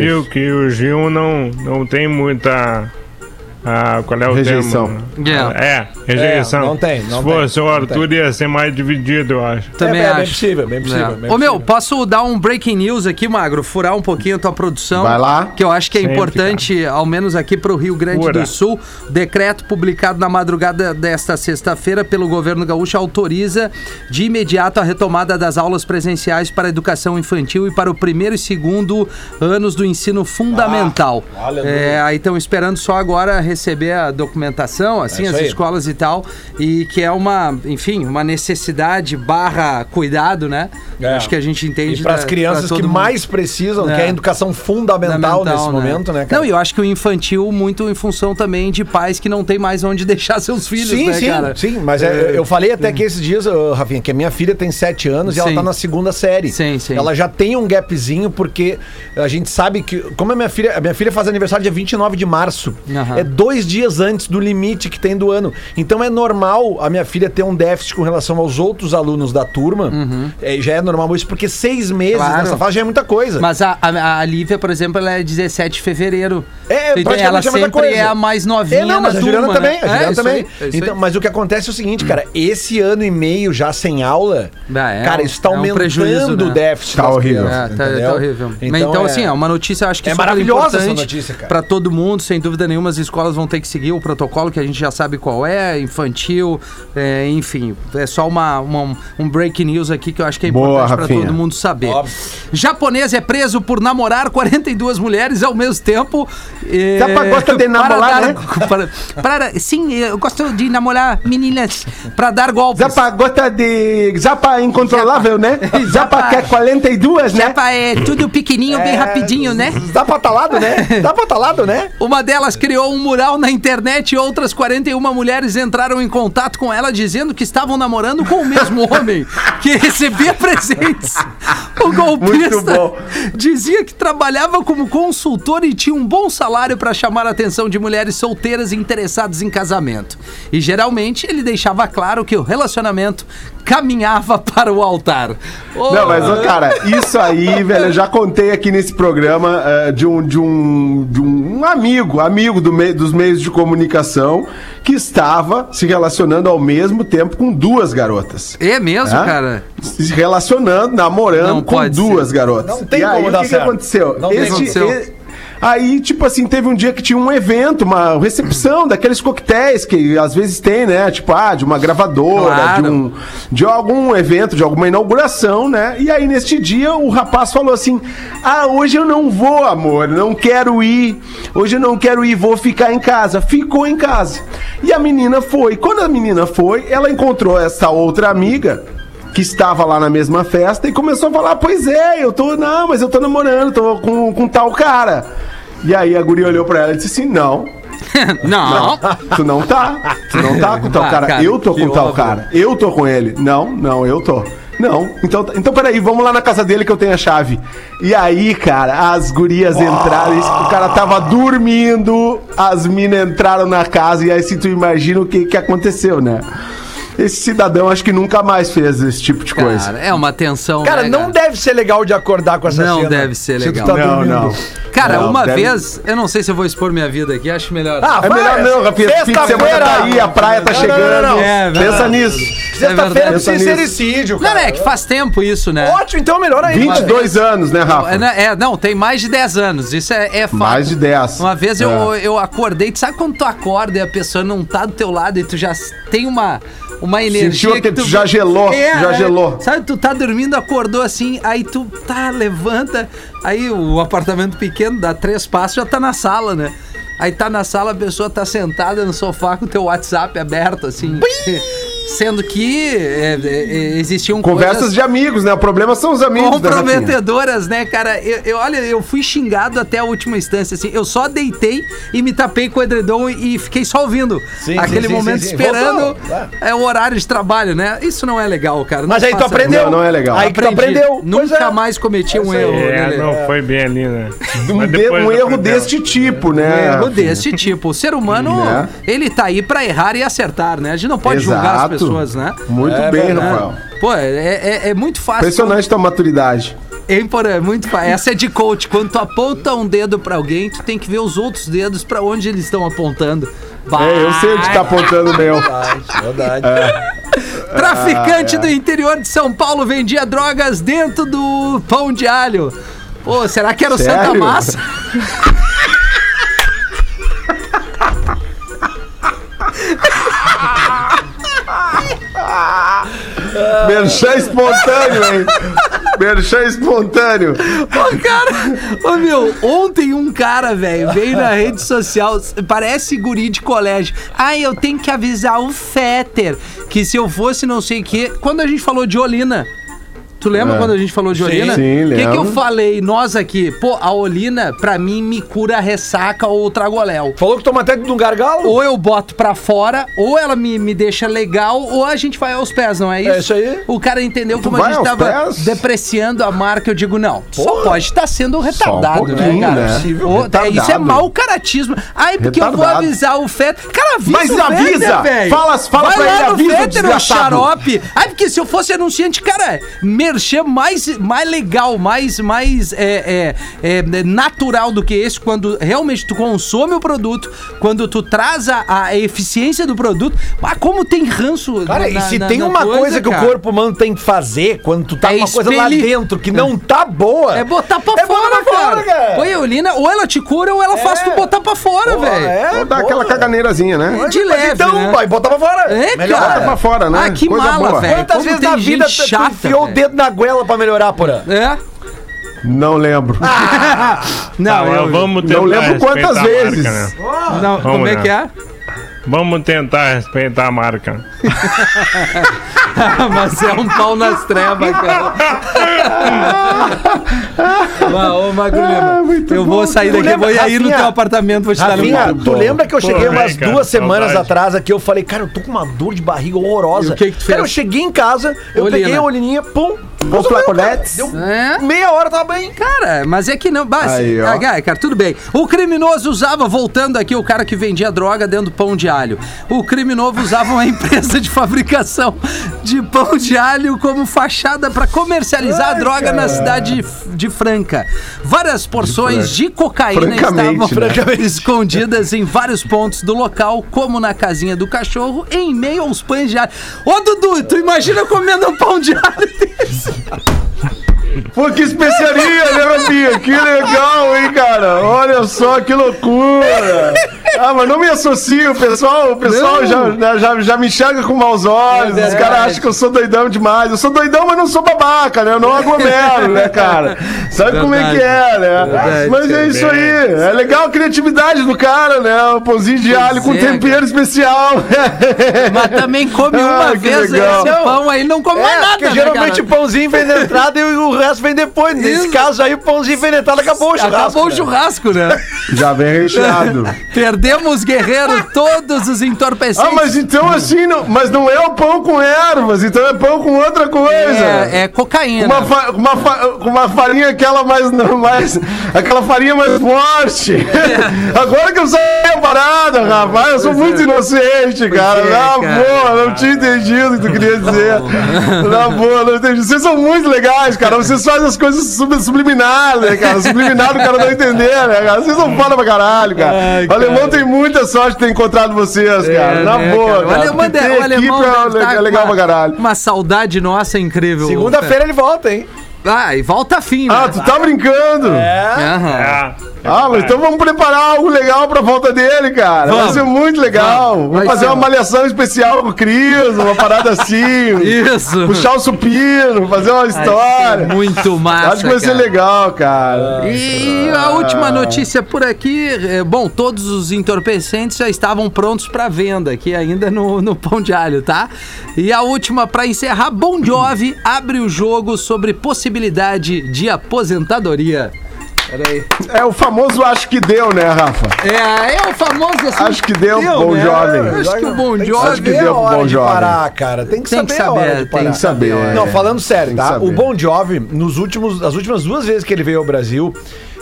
Speaker 5: viu que o Gil não, não tem muita. Ah, qual é o
Speaker 4: Rejeição.
Speaker 5: termo?
Speaker 3: Yeah.
Speaker 5: É, rejeição.
Speaker 6: É, não tem, não
Speaker 5: Se
Speaker 6: tem,
Speaker 5: fosse o
Speaker 6: não
Speaker 5: Arthur, ia ser mais dividido, eu acho.
Speaker 3: Também
Speaker 6: é, é
Speaker 3: acho.
Speaker 6: bem possível, bem possível.
Speaker 3: É.
Speaker 6: bem
Speaker 3: Ô meu, posso dar um breaking news aqui, Magro? Furar um pouquinho a tua produção.
Speaker 4: Vai lá.
Speaker 3: Que eu acho que é
Speaker 5: Sempre,
Speaker 3: importante, ao menos aqui pro Rio Grande
Speaker 5: Fura.
Speaker 3: do Sul. Decreto publicado na madrugada desta sexta-feira pelo governo gaúcho autoriza de imediato a retomada das aulas presenciais para a educação infantil e para o primeiro e segundo anos do ensino fundamental.
Speaker 6: Ah,
Speaker 3: é, aí estão esperando só agora receber a documentação, assim,
Speaker 6: É
Speaker 3: as
Speaker 6: aí.
Speaker 3: escolas e tal, e que é uma, enfim, uma necessidade barra cuidado, né?
Speaker 6: É.
Speaker 3: Acho que a gente entende.
Speaker 6: E para as crianças que
Speaker 3: mundo.
Speaker 6: mais precisam,
Speaker 3: É.
Speaker 6: que é a educação fundamental,
Speaker 3: Fundamental,
Speaker 6: nesse momento, né, cara?
Speaker 3: Não, e eu acho que o infantil muito em função também de pais que não tem mais onde deixar seus filhos,
Speaker 6: Sim,
Speaker 3: né,
Speaker 6: sim,
Speaker 3: cara?
Speaker 6: sim, mas é, eu falei até que esses dias, Rafinha, que a minha filha tem 7 anos e ela
Speaker 3: Sim.
Speaker 6: tá na segunda série.
Speaker 3: Sim, sim.
Speaker 6: Ela já tem um gapzinho, porque a gente sabe que. Como a minha filha. A minha filha faz aniversário dia 29 de março.
Speaker 3: Aham.
Speaker 6: É dois dias antes do limite que tem do ano. Então é normal a minha filha ter um déficit com relação aos outros alunos da turma. É, já é normal isso, porque seis meses
Speaker 3: Uhum. Claro.
Speaker 6: nessa fase já é muita coisa.
Speaker 3: Mas a, a, a Lívia, por exemplo, ela é 17 de fevereiro.
Speaker 6: É,
Speaker 3: Então,
Speaker 6: praticamente
Speaker 3: ela
Speaker 6: a mesma
Speaker 3: sempre
Speaker 6: coisa.
Speaker 3: é a mais novinha
Speaker 6: É, não, mas
Speaker 3: na
Speaker 6: a Juliana
Speaker 3: turma,
Speaker 6: também,
Speaker 3: né?
Speaker 6: a Juliana
Speaker 3: É,
Speaker 6: também.
Speaker 3: aí, é
Speaker 6: então, mas o que acontece é o seguinte, cara, esse ano e meio já sem aula,
Speaker 3: Ah, é
Speaker 6: cara,
Speaker 3: um-
Speaker 6: isso tá
Speaker 3: é um
Speaker 6: aumentando
Speaker 3: prejuízo, né?
Speaker 6: o déficit
Speaker 4: Tá horrível.
Speaker 6: crianças,
Speaker 3: É, tá, tá horrível. Mas Então,
Speaker 6: é-
Speaker 3: assim, é uma notícia, acho que
Speaker 6: É maravilhosa essa notícia, cara.
Speaker 3: Pra todo mundo, sem dúvida nenhuma, as escolas vão ter que seguir o protocolo que a gente já sabe qual é, infantil, é, enfim. É só uma, uma- um break news aqui que eu acho que é
Speaker 4: Boa,
Speaker 3: importante pra
Speaker 4: Rafinha.
Speaker 3: todo mundo saber.
Speaker 6: Óbvio.
Speaker 3: Japonês é preso por namorar 42 mulheres ao mesmo tempo. É,
Speaker 4: Já pra- gosta de
Speaker 3: para
Speaker 4: namorar,
Speaker 3: dar-
Speaker 4: né?
Speaker 3: para- para- sim, eu gosto de namorar meninas pra dar golpes.
Speaker 4: Zapa gosta de. Zapa incontrolável, né? Zapa
Speaker 3: Zapa-
Speaker 4: quer 42, né?
Speaker 3: Zapa é tudo pequenininho, bem rapidinho, né?
Speaker 6: Dá pra talado, né? Dá pra talado, né?
Speaker 3: Uma delas criou um mural na internet e outras 41 mulheres entraram em contato com ela dizendo que estavam namorando com o mesmo homem que recebia presentes. O golpista dizia que trabalhava como consultor e tinha um bom salário para chamar a atenção de mulheres solteiras interessadas em casamento. E geralmente ele deixava claro que o relacionamento caminhava para o altar. Ô,
Speaker 4: Não, mas, ô, cara, isso aí, velho, eu já contei aqui nesse programa eh, de, um, de, um, de um amigo, amigo do mei- dos meios de comunicação, que estava se relacionando ao mesmo tempo com duas garotas.
Speaker 3: É mesmo,
Speaker 4: Hã?
Speaker 3: cara?
Speaker 4: Se relacionando, namorando
Speaker 3: Não
Speaker 4: com duas
Speaker 3: ser.
Speaker 4: garotas.
Speaker 6: Não tem
Speaker 4: e aí,
Speaker 6: como
Speaker 4: o
Speaker 6: dar
Speaker 4: que, que
Speaker 6: certo.
Speaker 4: aconteceu?
Speaker 6: Não
Speaker 3: como. Aconteceu.
Speaker 4: Aí, tipo assim, teve um dia que tinha um evento, uma recepção daqueles coquetéis que às vezes tem, né? Tipo, ah, de uma gravadora,
Speaker 3: Claro.
Speaker 4: de um de algum evento, de alguma inauguração, né? E aí, neste dia, o rapaz falou assim: Ah, hoje eu não vou, amor, não quero ir. Hoje eu não quero ir, vou ficar em casa. Ficou em casa. E a menina foi. Quando a menina foi, ela encontrou essa outra amiga que estava lá na mesma festa e começou a falar: Pois é, eu tô. Não, mas eu tô namorando, tô com, com tal cara. E aí a guria olhou pra ela e disse assim: Não,
Speaker 3: Não.
Speaker 4: Tu não tá. Tu não tá com tal
Speaker 3: Ah,
Speaker 4: cara.
Speaker 3: cara,
Speaker 4: Eu tô com tal
Speaker 3: óbvio.
Speaker 4: cara. Eu tô com ele. Não, não, eu tô. Não, então, então peraí, vamos lá na casa dele que eu tenho a chave. E aí, cara, as gurias entraram, isso- o cara tava dormindo, as minas entraram na casa, e aí se tu imagina o que, que aconteceu, né? Esse cidadão acho que nunca mais fez esse tipo de coisa.
Speaker 3: Cara, é uma tensão.
Speaker 6: Cara,
Speaker 3: né,
Speaker 6: não deve ser legal de acordar com essa
Speaker 3: Não
Speaker 6: cena.
Speaker 3: deve ser
Speaker 6: Se
Speaker 3: legal.
Speaker 6: tá
Speaker 4: não,
Speaker 6: dormindo.
Speaker 4: não.
Speaker 3: Cara,
Speaker 4: Não,
Speaker 3: uma
Speaker 4: deve-
Speaker 3: vez, eu não sei se eu vou expor minha vida aqui, acho melhor.
Speaker 6: Ah,
Speaker 4: É
Speaker 6: vai,
Speaker 4: melhor não, Rafinha. Fim de semana
Speaker 6: Sexta-feira.
Speaker 4: tá aí, a praia tá
Speaker 6: Não, não,
Speaker 4: chegando.
Speaker 6: não, não.
Speaker 3: É
Speaker 4: Pensa nisso.
Speaker 6: Sexta-feira
Speaker 3: É
Speaker 6: do sincericídio,
Speaker 3: não,
Speaker 6: cara.
Speaker 3: é que faz tempo isso, né?
Speaker 6: Ótimo, então melhor ainda.
Speaker 4: 22 anos, né,
Speaker 3: É,
Speaker 4: Rafa?
Speaker 3: é, não, tem mais de 10 anos. Isso é, é fato.
Speaker 4: Mais de 10.
Speaker 3: Uma vez eu,
Speaker 4: É.
Speaker 3: eu acordei, tu sabe quando tu acorda e a pessoa não tá do teu lado e tu já tem uma, uma energia
Speaker 4: Sentiu que tu já gelou, já gelou.
Speaker 3: Sabe, tu tá dormindo, acordou assim, aí tu tá, levanta, aí o apartamento pequeno dá três passos, já tá na sala, né? Aí tá na sala, a pessoa tá sentada no sofá com o teu WhatsApp aberto, assim. Sendo que é, é, é, existiam
Speaker 4: Conversas
Speaker 3: coisas
Speaker 4: de amigos, né? O problema são os amigos
Speaker 3: comprometedoras, né, cara? Eu, eu- olha, eu fui xingado até a última instância, assim. Eu só deitei e me tapei com o edredom e, e fiquei só ouvindo.
Speaker 6: Sim,
Speaker 3: aquele
Speaker 6: sim,
Speaker 3: momento
Speaker 6: sim, sim.
Speaker 3: esperando
Speaker 6: Voltou,
Speaker 3: é o horário de trabalho, né? Isso não é legal, cara. Não
Speaker 6: Mas aí tu aprendeu.
Speaker 4: Não, não é legal.
Speaker 6: Aí que tu aprendeu.
Speaker 3: Nunca
Speaker 6: é.
Speaker 3: mais cometi um erro.
Speaker 5: É, não foi bem ali, né?
Speaker 4: Um, um erro
Speaker 5: aprendeu.
Speaker 4: deste tipo,
Speaker 3: Um
Speaker 4: né?
Speaker 3: erro
Speaker 4: Rafinha?
Speaker 3: desse tipo. O ser humano,
Speaker 4: Né?
Speaker 3: ele tá aí pra errar e acertar, né? A gente não pode julgar as
Speaker 4: Exato.
Speaker 3: Pessoas, né?
Speaker 4: Muito
Speaker 6: É
Speaker 4: bem. Rafael.
Speaker 3: Pô, é, é- é muito fácil.
Speaker 4: Impressionante tua maturidade.
Speaker 3: Hein, Porã? É muito fácil. Essa é de coach. Quando tu aponta um dedo pra alguém, tu tem que ver os outros dedos pra onde eles estão apontando.
Speaker 4: É, eu sei onde tá apontando o meu.
Speaker 6: Verdade, verdade.
Speaker 3: Traficante do interior de São Paulo vendia drogas dentro do pão de alho. Pô, será que era o Santa? Massa?
Speaker 4: Merchan espontâneo, hein? Merchan espontâneo.
Speaker 3: Ô, cara, ô meu, ontem um cara, velho, veio na rede social, parece guri de colégio. Ai, eu tenho que avisar o Fetter que se eu fosse não sei o quê. Quando a gente falou de Olina. Tu lembra
Speaker 4: É.
Speaker 3: quando a gente falou de Olina?
Speaker 4: Sim,
Speaker 3: O que, que eu falei? Nós aqui, pô, a Olina, pra mim, me cura a ressaca ou o tragoléu.
Speaker 6: Falou que toma até de um gargalo?
Speaker 3: Ou eu boto pra fora, ou ela me, me deixa legal, ou a gente vai aos pés, não é isso?
Speaker 6: É isso aí.
Speaker 3: O cara entendeu
Speaker 4: Tu
Speaker 3: como a gente tava
Speaker 4: pés?
Speaker 3: depreciando a marca. Eu digo, não, só
Speaker 6: Porra.
Speaker 3: pode estar sendo retardado, né,
Speaker 4: pouquinho,
Speaker 3: cara?
Speaker 4: né?
Speaker 6: Possível.
Speaker 3: É, isso é
Speaker 4: Retardado.
Speaker 3: mau caratismo. Ai, porque eu vou
Speaker 4: Retardado.
Speaker 3: avisar o Fetter. Cara, avisa
Speaker 4: Mas
Speaker 3: o
Speaker 4: avisa!
Speaker 3: Velho.
Speaker 4: Fala- fala
Speaker 3: Vai
Speaker 4: pra
Speaker 3: lá
Speaker 4: ele,
Speaker 3: no
Speaker 4: avisa,
Speaker 3: Fetter,
Speaker 4: desgraçado.
Speaker 3: xarope. Ai, porque se eu fosse anunciante, cara, merchan mais, mais legal, mais, mais é, é, é, natural do que esse, quando realmente tu consome o produto, quando tu traz a, a eficiência do produto. Ah, como tem ranço
Speaker 6: Cara,
Speaker 3: na-
Speaker 6: e se
Speaker 3: na-
Speaker 6: tem
Speaker 3: na
Speaker 6: uma coisa, que
Speaker 3: cara?
Speaker 6: o corpo humano tem que fazer quando tu tá
Speaker 3: É
Speaker 6: com uma coisa lá dentro que não tá boa.
Speaker 3: É botar pra
Speaker 6: É
Speaker 3: fora,
Speaker 6: botar pra
Speaker 3: cara.
Speaker 6: fora, cara.
Speaker 3: Oi, Eulina, ou ela te cura ou ela faz tu botar pra fora, velho.
Speaker 6: É,
Speaker 4: dar
Speaker 6: boa.
Speaker 4: aquela caganeirazinha, né?
Speaker 3: De
Speaker 6: Mas
Speaker 3: leve,
Speaker 6: então,
Speaker 3: né?
Speaker 6: vai, bota pra fora.
Speaker 3: É,
Speaker 6: Melhor.
Speaker 3: cara.
Speaker 4: Bota pra fora, né?
Speaker 3: Ah, que
Speaker 4: Coisa
Speaker 3: mala,
Speaker 4: boa.
Speaker 3: velho.
Speaker 6: Quantas
Speaker 3: Como
Speaker 6: vezes na vida tu
Speaker 3: chata,
Speaker 6: enfiou o dedo na goela pra melhorar, porra?
Speaker 3: É?
Speaker 4: Não lembro.
Speaker 3: Não,
Speaker 5: Tá,
Speaker 3: eu,
Speaker 5: vamos tentar
Speaker 4: Não lembro quantas vezes.
Speaker 5: marca, né?
Speaker 3: não, como
Speaker 5: Vamos
Speaker 3: é que é?
Speaker 5: Vamos tentar respeitar a marca.
Speaker 3: Mas é um pau nas trevas, cara. Ô, Magro Lima, eu vou sair daqui, eu vou ir aí no
Speaker 6: Rafinha,
Speaker 3: teu apartamento, vou te dar no
Speaker 6: Rafinha,
Speaker 3: cu.
Speaker 6: tu lembra que eu cheguei
Speaker 5: Pô,
Speaker 6: umas
Speaker 5: cara,
Speaker 6: duas semanas
Speaker 5: saudade.
Speaker 6: atrás aqui, eu falei, cara, eu tô com uma dor de barriga horrorosa.
Speaker 3: E o que que tu
Speaker 6: Cara, eu
Speaker 3: fez?
Speaker 6: cheguei em casa, eu
Speaker 3: Olina.
Speaker 6: peguei a olhinha, pum,
Speaker 4: Os flaconetes.
Speaker 3: É.
Speaker 6: Meia hora tava bem.
Speaker 3: Cara, mas é que não. Basta.
Speaker 4: Aí, ó.
Speaker 3: Ah, cara, tudo bem. O criminoso usava, voltando aqui, o cara que vendia droga dentro do pão de alho. O criminoso usava uma empresa de fabricação de pão de alho como fachada para comercializar a droga na cidade de, de Franca. Várias porções de cocaína
Speaker 4: Francamente,
Speaker 3: estavam
Speaker 4: né?
Speaker 3: escondidas em vários pontos do local, como na casinha do cachorro, em meio aos pães de alho. Ô, Dudu, tu imagina comendo um pão de alho desse?
Speaker 4: Pô, que especiaria, né, Rafinha? Que legal, hein, cara? Olha só que loucura. Ah, mas não me associo, o pessoal, o pessoal já, né, já, já me enxerga com maus olhos.
Speaker 3: É
Speaker 4: Os caras acham que eu sou doidão demais. Eu sou doidão, mas não sou babaca, né? Eu não aglomero, né, cara? Sabe como é que é, né?
Speaker 3: Verdade.
Speaker 4: Mas é isso aí. É legal a criatividade do cara, né? O pãozinho de alho com
Speaker 3: é,
Speaker 4: tempero especial.
Speaker 3: Mas também come
Speaker 4: Ah,
Speaker 3: uma vez
Speaker 4: legal.
Speaker 3: esse pão aí, não come mais
Speaker 6: É,
Speaker 3: nada,
Speaker 6: porque
Speaker 3: né,
Speaker 6: geralmente o
Speaker 3: cara?
Speaker 6: pãozinho vem na entrada e o resto vem depois. Nesse
Speaker 3: Isso.
Speaker 6: caso aí, o pãozinho vem na entrada acabou o churrasco.
Speaker 3: Acabou o
Speaker 6: né?
Speaker 3: churrasco, né?
Speaker 4: Já vem recheado.
Speaker 3: Perdemos, guerreiro, todos os entorpecentes.
Speaker 4: Ah, mas então assim, não, mas não é o pão com ervas, então é pão com outra coisa.
Speaker 3: é, é cocaína.
Speaker 4: Uma, fa- uma, fa- uma farinha aquela mais, mais. Aquela farinha mais forte. Agora que eu saí a parada, rapaz, eu sou muito inocente, cara.
Speaker 3: é,
Speaker 4: Na
Speaker 3: cara.
Speaker 4: boa, não tinha entendido o que tu queria dizer. Na boa, não entendi. Vocês são muito legais, cara. Vocês fazem as coisas sub, subliminares, né, cara? Subliminar o cara não entender, né, cara? Vocês não falam pra caralho, cara.
Speaker 3: Ai,
Speaker 4: o alemão tem muita sorte de ter encontrado vocês, cara. Na
Speaker 3: né,
Speaker 4: boa,
Speaker 3: cara? O
Speaker 4: cara.
Speaker 3: alemão,
Speaker 4: porque
Speaker 3: de-
Speaker 4: ter
Speaker 3: o alemão
Speaker 4: equipe é-
Speaker 3: tá
Speaker 4: é legal
Speaker 3: com
Speaker 4: pra caralho.
Speaker 3: Uma saudade nossa incrível.
Speaker 6: Segunda-feira ele volta, hein?
Speaker 3: Ah, e volta fim, né?
Speaker 4: Ah, tu tá brincando?
Speaker 3: Aham.
Speaker 5: É.
Speaker 4: Ah, mas então vamos preparar algo legal pra volta dele, cara.
Speaker 3: Vamos.
Speaker 4: Vai ser muito legal. Vamos,
Speaker 3: Vai
Speaker 4: fazer
Speaker 3: ser.
Speaker 4: uma malhação especial com o Cris, uma parada assim.
Speaker 3: Isso.
Speaker 4: Puxar o supino, fazer uma história.
Speaker 3: Muito massa.
Speaker 4: Acho que vai ser
Speaker 3: cara.
Speaker 4: legal, cara.
Speaker 3: E a última notícia por aqui, é, bom, todos os entorpecentes já estavam prontos para venda aqui ainda no, no Pão de Alho, tá? E a última para encerrar, Bon Jovi abre o jogo sobre possibilidade de aposentadoria. Peraí.
Speaker 4: É o famoso acho que deu, né, Rafa?
Speaker 3: É, é o famoso assim.
Speaker 4: Acho que deu,
Speaker 6: Deu,
Speaker 4: bom
Speaker 6: né?
Speaker 4: jovem.
Speaker 3: Acho que o Bon
Speaker 6: Tem
Speaker 3: Jovi-
Speaker 4: Acho que deu
Speaker 6: a
Speaker 4: pro
Speaker 6: de
Speaker 4: Jovi.
Speaker 6: parar, cara. Tem que,
Speaker 3: Tem que
Speaker 6: saber, a hora
Speaker 3: saber,
Speaker 6: de parar.
Speaker 3: tem
Speaker 4: que saber, é.
Speaker 6: Não, falando sério,
Speaker 4: que
Speaker 6: tá? O Bon Jovi, nos últimos, as últimas duas vezes que ele veio ao Brasil,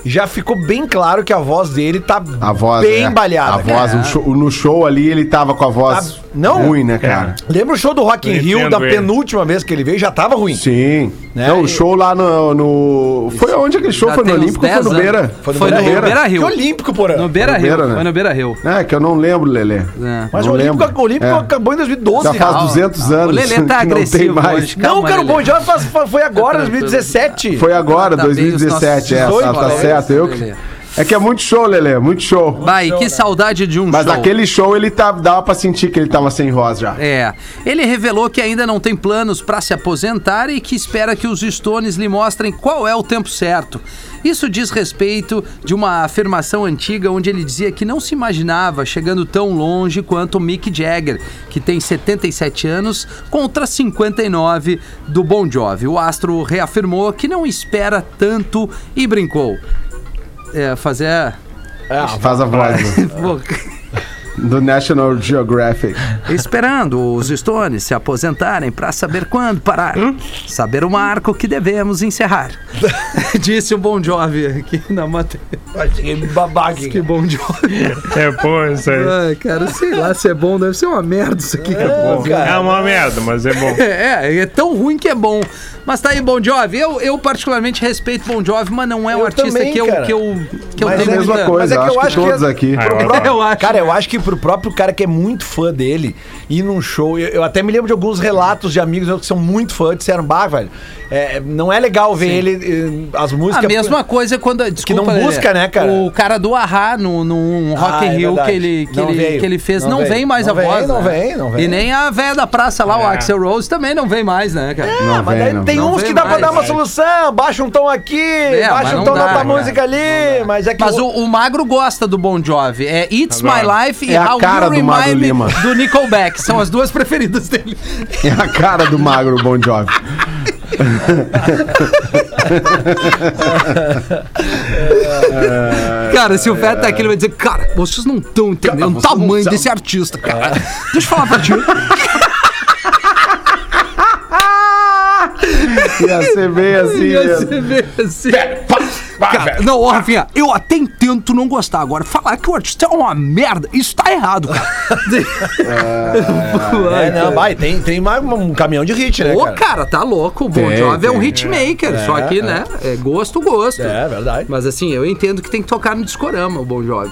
Speaker 6: já ficou bem claro que a voz dele tá
Speaker 4: A voz,
Speaker 6: bem
Speaker 4: é.
Speaker 6: balhada.
Speaker 4: A voz,
Speaker 6: cara.
Speaker 4: o show- no show ali, ele tava com a voz
Speaker 6: Tá- não?
Speaker 4: ruim, né, cara?
Speaker 6: Lembra o show do Rock in Rio, da
Speaker 5: ele.
Speaker 6: penúltima vez que ele veio, já tava ruim.
Speaker 4: Sim.
Speaker 6: Né?
Speaker 4: Não, o show lá no, no- Foi onde aquele show?
Speaker 3: Já
Speaker 4: foi no Olímpico ou foi
Speaker 3: 10
Speaker 4: no. Beira?
Speaker 3: Foi no Beira Rio.
Speaker 6: Que olímpico, porra.
Speaker 3: No Beira Rio.
Speaker 4: Beira, né?
Speaker 3: Foi no Beira Rio.
Speaker 4: É, que eu não lembro, Lelê.
Speaker 3: É.
Speaker 6: Mas
Speaker 4: Não
Speaker 6: o Olímpico,
Speaker 4: lembro.
Speaker 6: o Olímpico
Speaker 4: É.
Speaker 6: acabou em 2012.
Speaker 4: Já faz
Speaker 6: cara.
Speaker 4: 200
Speaker 3: O
Speaker 4: anos
Speaker 3: Lelê tá
Speaker 4: que não tem
Speaker 3: agressivo
Speaker 4: mais.
Speaker 3: hoje.
Speaker 6: Não,
Speaker 3: Calma,
Speaker 6: cara, o. Bon Jovi foi agora, 2017.
Speaker 4: Foi agora,
Speaker 3: Tá bem os
Speaker 4: 2017, é,
Speaker 3: nossos
Speaker 4: tá, tá certo. Eu,
Speaker 3: Lelê.
Speaker 4: É que é muito show, Lelê, muito show.
Speaker 3: Vai, que saudade de um
Speaker 4: Mas
Speaker 3: show.
Speaker 4: aquele show ele tá, dava pra sentir que ele tava sem voz já.
Speaker 3: É. Ele revelou que ainda não tem planos para se aposentar e que espera que os Stones lhe mostrem qual é o tempo certo. Isso diz respeito de uma afirmação antiga onde ele dizia que não se imaginava chegando tão longe quanto o Mick Jagger, que tem 77 anos contra 59 do Bon Jovi. O astro reafirmou que não espera tanto e brincou. É, fazer.
Speaker 4: Faz a voz do, National Geographic.
Speaker 3: Esperando os Stones se aposentarem para saber quando parar. Saber o marco que devemos encerrar. Disse o Bon Jovi aqui na matéria.
Speaker 6: Que babaca.
Speaker 3: Que Bon Jovi.
Speaker 5: É bom isso aí.
Speaker 3: Ai, cara, sei lá se é bom, deve ser uma merda isso aqui.
Speaker 5: Bom, É uma merda, mas é bom.
Speaker 3: É, é tão ruim que é bom. Mas tá aí, Bon Jovi. Eu, eu particularmente respeito Bon Jovi, mas não é um
Speaker 6: Eu
Speaker 3: artista
Speaker 6: também,
Speaker 3: que, eu,
Speaker 6: cara.
Speaker 3: que eu que eu
Speaker 6: Mas
Speaker 3: tenho
Speaker 6: é a
Speaker 4: Mesma
Speaker 3: muita-
Speaker 4: coisa,
Speaker 6: mas é que
Speaker 4: acho
Speaker 6: eu
Speaker 4: que
Speaker 6: acho que
Speaker 4: todos
Speaker 6: é-
Speaker 4: aqui.
Speaker 5: Ah, eu-
Speaker 3: Eu acho.
Speaker 6: Cara, eu acho que pro próprio cara que é muito fã dele, ir num show, eu, eu até me lembro de alguns relatos de amigos meus que são muito fãs, disseram, bah, velho, é, não é legal ver ele, eh, as músicas...
Speaker 3: A mesma coisa quando. Desculpa,
Speaker 6: não
Speaker 3: Lelê,
Speaker 6: busca, né, cara?
Speaker 3: O cara do Ahá no, no Rock
Speaker 6: Ah,
Speaker 3: in
Speaker 6: é
Speaker 3: Rio que, ele, que,
Speaker 6: Não
Speaker 3: ele,
Speaker 6: veio.
Speaker 3: que ele fez,
Speaker 6: Não
Speaker 3: não, vem mais
Speaker 6: Não
Speaker 3: a
Speaker 6: vem,
Speaker 3: voz.
Speaker 6: não
Speaker 3: né?
Speaker 6: vem, não vem.
Speaker 3: E nem a velha da praça lá, o
Speaker 5: É.
Speaker 3: Axel Rose, também não vem mais, né, cara?
Speaker 6: Ah,
Speaker 4: Não
Speaker 6: mas
Speaker 4: vem,
Speaker 6: daí
Speaker 4: não.
Speaker 6: tem
Speaker 3: Não
Speaker 6: uns
Speaker 3: vem
Speaker 6: que dá pra
Speaker 3: mais,
Speaker 6: dar uma
Speaker 3: é.
Speaker 6: solução, baixa um tom aqui,
Speaker 3: mas
Speaker 6: baixa um
Speaker 3: não
Speaker 6: tom
Speaker 3: dá,
Speaker 6: na tua música ali, mas é que...
Speaker 3: Mas o, o Magro gosta do Bon Jovi. É It's My. Life e
Speaker 4: É a
Speaker 3: How
Speaker 4: cara
Speaker 3: You
Speaker 4: do Magro
Speaker 3: Remind Me
Speaker 4: Lima.
Speaker 3: do Nickelback. São as duas preferidas dele.
Speaker 4: É a cara do magro Bon Jovi.
Speaker 3: Cara, se o Feta tá aqui, ele vai dizer, cara, vocês não estão entendendo o tamanho desse artista, cara. Deixa eu falar pra ti.
Speaker 4: Ia ser bem assim
Speaker 7: Ia
Speaker 4: mesmo.
Speaker 7: ser bem assim.
Speaker 4: Pá,
Speaker 3: Cara, não, ó, Rafinha, eu até tento não gostar. Agora, falar que o artista é uma merda, isso tá errado, cara.
Speaker 6: É, não, vai, tem, tem mais um caminhão de hit, né,
Speaker 3: Ô,
Speaker 6: cara?
Speaker 3: cara, tá louco. O Bon
Speaker 4: Tem,
Speaker 3: Jovi é um hitmaker.
Speaker 6: É,
Speaker 3: só que,
Speaker 6: é.
Speaker 3: né, é gosto, gosto.
Speaker 6: É, verdade.
Speaker 3: Mas assim, eu entendo que tem que tocar no discorama, o Bon Jovi.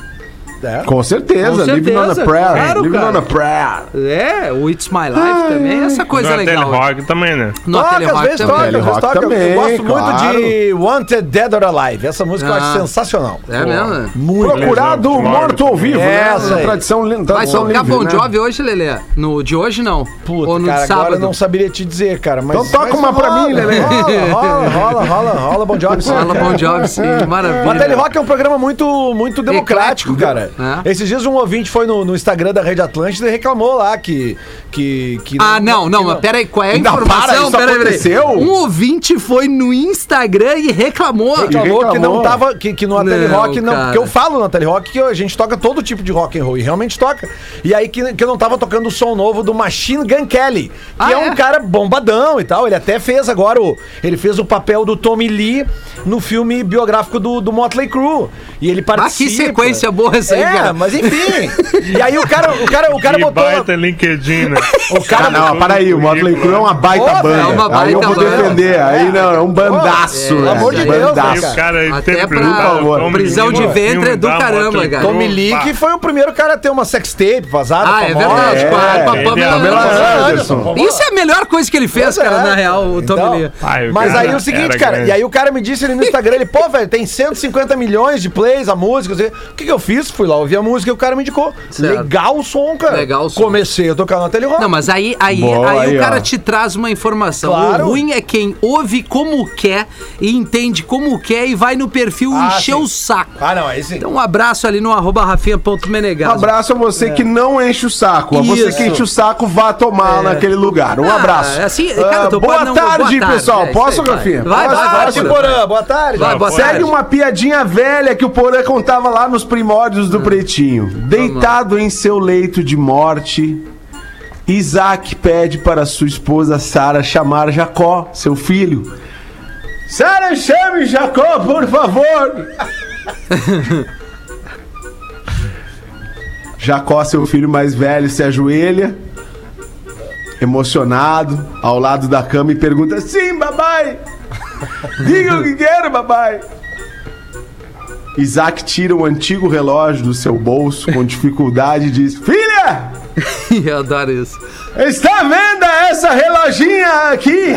Speaker 6: É.
Speaker 4: Com certeza,
Speaker 3: Com
Speaker 4: living on a
Speaker 3: certeza,
Speaker 4: prayer.
Speaker 3: claro,
Speaker 4: living
Speaker 3: cara.
Speaker 4: on a prayer.
Speaker 3: É, o It's My Life também, essa coisa
Speaker 5: no
Speaker 3: legal.
Speaker 5: Rock também, né?
Speaker 3: No
Speaker 6: Toca, às vezes
Speaker 3: também.
Speaker 6: toca,
Speaker 4: Rock
Speaker 6: toca. Eu-
Speaker 4: também,
Speaker 6: eu gosto
Speaker 4: claro.
Speaker 6: muito de Wanted Dead or Alive. Essa música eu
Speaker 3: Ah.
Speaker 6: acho sensacional.
Speaker 3: É mesmo?
Speaker 6: Muito.
Speaker 4: Procurado
Speaker 5: Lesão,
Speaker 4: morto ou vivo, né?
Speaker 6: Essa aí.
Speaker 4: Tradição, li-
Speaker 3: Vai
Speaker 4: tradição
Speaker 3: tocar Bon
Speaker 4: né?
Speaker 3: Jovi hoje, Lelê? No de hoje, não.
Speaker 6: Puta,
Speaker 3: Ou no
Speaker 6: cara,
Speaker 3: sábado.
Speaker 6: agora eu não saberia te dizer, cara. Mas,
Speaker 4: Então toca
Speaker 6: mas
Speaker 4: uma pra
Speaker 6: rola,
Speaker 4: mim, Lelê.
Speaker 6: Rola, rola, rola, rola, rola Bon Jovi. sim.
Speaker 3: Fala Bon Jovi, sim, maravilha.
Speaker 6: Rock é um programa muito, muito democrático,
Speaker 3: Eclético.
Speaker 6: Cara.
Speaker 3: É.
Speaker 6: Esses dias um ouvinte foi no, no Instagram da Rede Atlântida e reclamou lá que. que, que
Speaker 3: Ah, não, não,
Speaker 6: que
Speaker 3: mas peraí, qual é a
Speaker 4: Ainda para,
Speaker 3: informação?
Speaker 4: isso
Speaker 3: Peraí, peraí.
Speaker 4: aconteceu?
Speaker 3: Um ouvinte foi no Instagram e reclamou.
Speaker 6: Reclamou, que não
Speaker 4: reclamou.
Speaker 6: tava. Que, que no Ateli
Speaker 3: Não,
Speaker 6: Rock não.
Speaker 3: cara.
Speaker 6: Porque eu falo no Ateli Rock que a gente toca todo tipo de rock and roll. E realmente toca. E aí que, que eu não tava tocando o som novo do Machine Gun Kelly. Que
Speaker 3: Ah,
Speaker 6: é, um
Speaker 3: é?
Speaker 6: cara bombadão e tal. Ele até fez agora o. Ele fez o papel do Tommy Lee no filme biográfico do, do Motley Crue. E ele
Speaker 3: Ah,
Speaker 6: participa.
Speaker 3: que sequência boa essa aí,
Speaker 6: É,
Speaker 3: cara.
Speaker 6: mas enfim. e aí o cara, o cara, o cara
Speaker 5: que
Speaker 6: botou.
Speaker 5: baita LinkedIn, né?
Speaker 6: O cara
Speaker 4: Ah, não, para aí, o Motley Crue é uma baita
Speaker 6: Pô,
Speaker 4: banda.
Speaker 3: é uma
Speaker 4: aí eu
Speaker 3: baita
Speaker 4: vou
Speaker 3: banda.
Speaker 4: defender. Aí não, é um bandaço.
Speaker 6: Pelo
Speaker 4: né?
Speaker 6: amor de Deus,
Speaker 5: E
Speaker 4: bandaço.
Speaker 5: o cara
Speaker 3: Até pra
Speaker 4: favor.
Speaker 5: como
Speaker 3: prisão de ventre é do caramba, cara.
Speaker 6: Tommy Lee, que foi o primeiro cara a ter uma sextape vazada.
Speaker 3: Ah, é verdade,
Speaker 4: É,
Speaker 3: com a,
Speaker 5: é.
Speaker 3: Isso é a melhor coisa que ele fez,
Speaker 6: é.
Speaker 3: cara, na real, o Tommy
Speaker 6: Então,
Speaker 3: Lee.
Speaker 6: Mas aí o seguinte, cara, e aí o cara me disse ali no Instagram, ele, pô, velho, tem 150 milhões de plays a música. O que, que eu fiz? Fui lá ouvir a música e o cara me indicou.
Speaker 3: Certo.
Speaker 6: Legal o som, cara.
Speaker 3: Legal o som.
Speaker 6: Comecei a tocar na Telerock.
Speaker 3: Não, mas aí, aí,
Speaker 4: Boa,
Speaker 3: aí,
Speaker 4: aí,
Speaker 3: o cara
Speaker 4: ó.
Speaker 3: te traz uma informação.
Speaker 6: Claro.
Speaker 3: O ruim é quem ouve como quer e entende como quer e vai no perfil
Speaker 6: Ah,
Speaker 3: encher
Speaker 6: sim.
Speaker 3: o saco.
Speaker 6: Ah, não, aí sim.
Speaker 3: Então um abraço ali no arroba
Speaker 4: Um
Speaker 3: rafinha.menegas.
Speaker 4: abraço a você que não enche o saco. A você
Speaker 3: Isso.
Speaker 4: que enche o saco, vá tomar naquele lugar. Um
Speaker 3: Ah,
Speaker 4: abraço.
Speaker 3: assim, cara,
Speaker 4: Ah,
Speaker 3: tu
Speaker 4: boa
Speaker 3: não-
Speaker 4: tarde,
Speaker 3: boa tarde,
Speaker 4: pessoal.
Speaker 3: é,
Speaker 4: Posso,
Speaker 3: vai.
Speaker 4: Rafinha?
Speaker 3: Vai, vai,
Speaker 6: Boa
Speaker 3: vai,
Speaker 6: tarde,
Speaker 3: Porã.
Speaker 6: Porã. Boa tarde.
Speaker 3: Vai, boa
Speaker 4: Segue
Speaker 3: tarde.
Speaker 4: uma piadinha velha que o Porã contava lá nos primórdios do Pretinho. Deitado em seu leito de morte, Isaac pede para sua esposa Sara chamar Jacó, seu filho. Sara, chame Jacó, por favor. Jacó, seu filho mais velho, se ajoelha, emocionado, ao lado da cama e pergunta: Sim, babai. Diga o que quero, babai. Isaac tira um antigo relógio do seu bolso com dificuldade e diz: Filha,
Speaker 3: Eu adoro isso.
Speaker 4: está vendo essa reloginha aqui?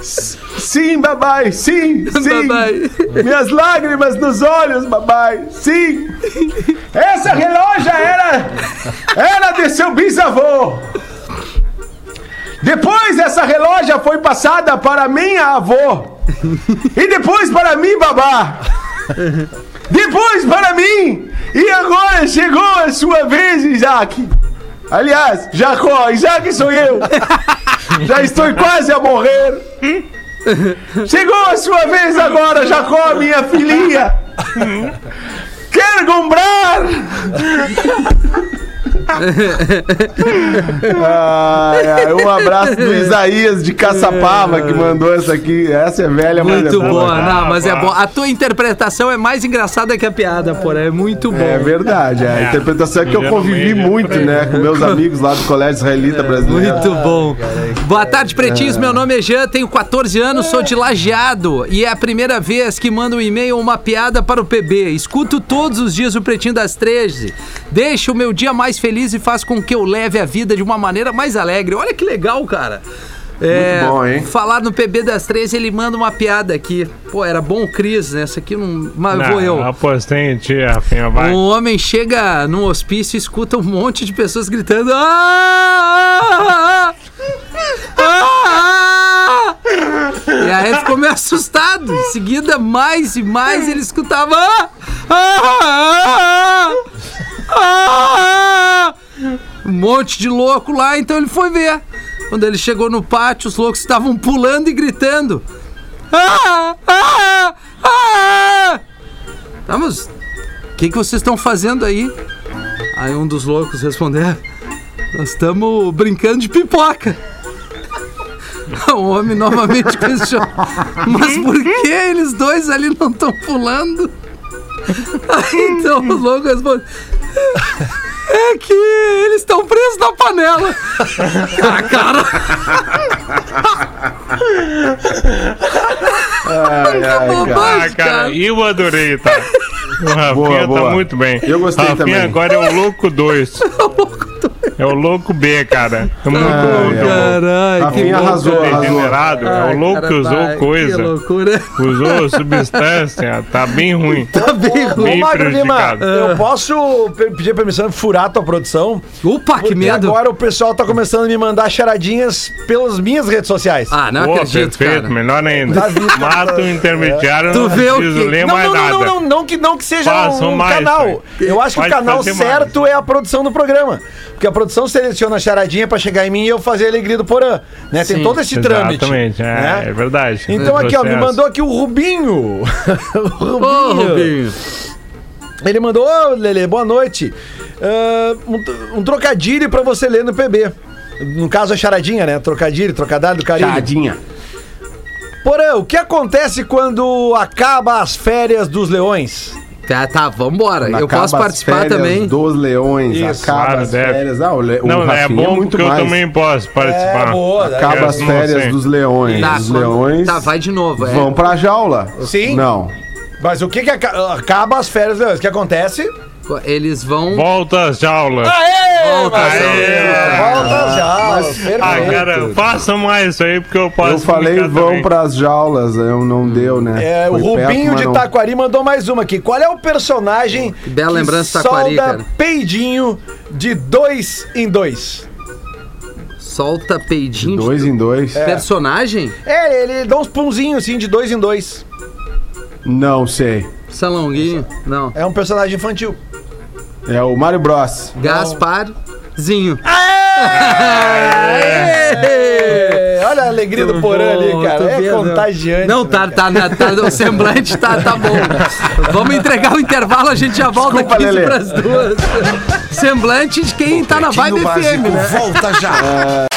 Speaker 4: Sim, babai, sim, sim.
Speaker 3: Babai.
Speaker 4: Minhas lágrimas nos olhos, babai, sim. Essa relógio era, era de seu bisavô. Depois essa relógio foi passada para minha avó. E depois para mim, babá. Depois para mim. E agora chegou a sua vez, Isaac. Aliás, Jacó, Isaac sou eu. Já estou quase a morrer. Chegou a sua vez agora, Jacó, minha filhinha. Quer comprar? Ai, ai, um abraço do Isaías de Caçapava que mandou essa aqui. Essa é velha, mas
Speaker 3: Muito
Speaker 4: é
Speaker 3: boa,
Speaker 4: boa.
Speaker 3: não, mas é bom. A tua interpretação é mais engraçada que a piada, porra. É muito bom.
Speaker 4: É verdade, é a interpretação que eu convivi
Speaker 5: meio,
Speaker 4: muito,
Speaker 5: né?
Speaker 4: né, com meus amigos lá do Colégio Israelita Brasileiro.
Speaker 3: Muito bom. Boa tarde, pretinhos. Meu nome é Jean, tenho 14 anos, sou de Lajeado e é a primeira vez que mando um e-mail ou uma piada para o PB. Escuto todos os dias o Pretinho das 13. Deixa o meu dia mais feliz e faz com que eu leve a vida de uma maneira mais alegre. Olha que legal, cara. É,
Speaker 4: bom, hein?
Speaker 3: Falar no PB das 13, ele manda uma piada aqui. Pô, era bom o Cris, né? Essa aqui não. Mas vou eu.
Speaker 5: Apostei em ti, Rafinha, vai.
Speaker 3: Um homem chega num hospício e escuta um monte de pessoas gritando. "Ah! Ah! E aí ele ficou meio assustado. Em seguida, mais e mais ele escutava. "Ah! Ah! Um monte de louco lá, então ele foi ver. Quando ele chegou no pátio, os loucos estavam pulando e gritando. Ah! Ah! Ah! Tá, mas o que, que vocês estão fazendo aí? Aí um dos loucos respondeu: "É, Nós estamos brincando de pipoca. O homem novamente questionou. Mas por que eles dois ali não estão pulando? Aí então o louco responde. É que eles estão presos na panela. Ah, cara.
Speaker 4: Ai, ai, cara.
Speaker 5: Ah,
Speaker 3: Bobagem,
Speaker 5: cara,
Speaker 3: cara.
Speaker 5: eu adorei, tá? O Rafinha
Speaker 4: Boa,
Speaker 5: tá
Speaker 4: boa.
Speaker 5: muito bem.
Speaker 4: Eu gostei
Speaker 5: Rafinha
Speaker 4: também.
Speaker 5: agora é o Louco 2. É o Louco B, cara. É
Speaker 4: Ai,
Speaker 5: louco.
Speaker 3: Caralho, que
Speaker 4: Rafinha
Speaker 3: louco.
Speaker 4: arrasou, arrasou.
Speaker 5: Degenerado. É
Speaker 3: Ai,
Speaker 5: o louco
Speaker 3: cara,
Speaker 5: que usou
Speaker 3: tá, Que
Speaker 5: coisa.
Speaker 3: loucura.
Speaker 5: Usou substância. Tá bem ruim.
Speaker 3: Tá bem
Speaker 6: Ô,
Speaker 5: Bem
Speaker 6: Magro Lima,
Speaker 5: prejudicado.
Speaker 6: eu posso pe- pedir permissão de furar a tua produção?
Speaker 3: Opa, que medo.
Speaker 6: agora o pessoal tá começando a me mandar charadinhas pelas minhas redes sociais.
Speaker 3: Ah, não
Speaker 5: Pô,
Speaker 3: acredito,
Speaker 5: perfeito,
Speaker 3: cara.
Speaker 5: melhor ainda.
Speaker 6: Tá vindo.
Speaker 5: Mata o intermediário,
Speaker 3: Tu
Speaker 5: não
Speaker 3: vê o
Speaker 5: preciso
Speaker 3: que-
Speaker 5: ler
Speaker 6: não,
Speaker 5: mais
Speaker 6: não, não,
Speaker 5: nada.
Speaker 6: não, não, não que, não que seja
Speaker 5: Façam
Speaker 6: um
Speaker 5: mais,
Speaker 6: canal.
Speaker 5: pai.
Speaker 6: Eu acho que
Speaker 5: Pode
Speaker 6: o canal certo é a produção do programa. Porque a produção seleciona a charadinha pra chegar em mim e eu fazer a alegria do Porã. Né? Tem
Speaker 3: Sim.
Speaker 6: todo esse trâmite.
Speaker 5: Exatamente, é,
Speaker 6: né?
Speaker 5: é verdade.
Speaker 6: Então
Speaker 5: É
Speaker 6: aqui, ó, me
Speaker 5: processo.
Speaker 6: mandou aqui o Rubinho. o
Speaker 3: Ô, Rubinho.
Speaker 6: Ele mandou, ô Lele, boa noite. Ah, um, um trocadilho pra você ler no PB. No caso, a charadinha, né? Trocadilho, trocadilho do carinho.
Speaker 4: Charadinha.
Speaker 6: Porã, o que acontece quando acaba as férias dos leões?
Speaker 3: Tá, tá, vambora. Eu posso participar
Speaker 4: férias
Speaker 3: também.
Speaker 4: Dos leões.
Speaker 6: Isso,
Speaker 4: acaba
Speaker 5: claro,
Speaker 4: as
Speaker 5: deve.
Speaker 4: férias. Ah, o, le, o
Speaker 5: Não, é
Speaker 4: Rafinha
Speaker 5: bom
Speaker 4: muito
Speaker 5: porque eu
Speaker 4: mais.
Speaker 5: também posso participar.
Speaker 6: É, boa,
Speaker 4: Acaba as férias dos leões.
Speaker 3: Tá,
Speaker 4: Os leões
Speaker 3: Tá, vai de novo. É.
Speaker 4: vão pra jaula.
Speaker 6: Sim.
Speaker 4: Não.
Speaker 6: Mas o que que aca- acaba as férias dos leões? O que acontece?
Speaker 3: Eles vão.
Speaker 5: Volta às jaulas.
Speaker 6: Aê!
Speaker 3: Volta,
Speaker 6: Marcelo!
Speaker 5: Aê!
Speaker 6: Volta perfeito.
Speaker 5: Ah, cara, faça mais isso aí porque eu posso.
Speaker 4: Eu falei vão
Speaker 5: também.
Speaker 4: pras jaulas, eu não deu, né?
Speaker 6: É, o
Speaker 4: Foi perto,
Speaker 6: Rubinho
Speaker 4: mas
Speaker 6: de
Speaker 4: não.
Speaker 6: Taquari mandou mais uma aqui. Qual é o personagem
Speaker 3: Que bela lembrança, Taquari,
Speaker 6: solta
Speaker 3: cara.
Speaker 6: peidinho de dois em dois?
Speaker 3: Solta peidinho. de-
Speaker 4: Dois em dois.
Speaker 3: Personagem?
Speaker 6: É, ele dá uns punzinhos assim de dois em dois.
Speaker 4: Não sei.
Speaker 3: Salonguinho? Não.
Speaker 6: É um personagem infantil.
Speaker 4: É o Mario Bros.
Speaker 3: Gasparzinho.
Speaker 6: É, olha a alegria do Porã ali, cara. É
Speaker 3: vendo.
Speaker 6: contagiante.
Speaker 3: Não,
Speaker 6: né,
Speaker 3: tá, tá, na- tá, o semblante tá, tá bom. Vamos entregar o intervalo, a gente já volta
Speaker 4: Desculpa,
Speaker 3: 15
Speaker 4: Lelê.
Speaker 3: pras duas. Semblante de quem tá na vibe FM, né?
Speaker 1: volta já.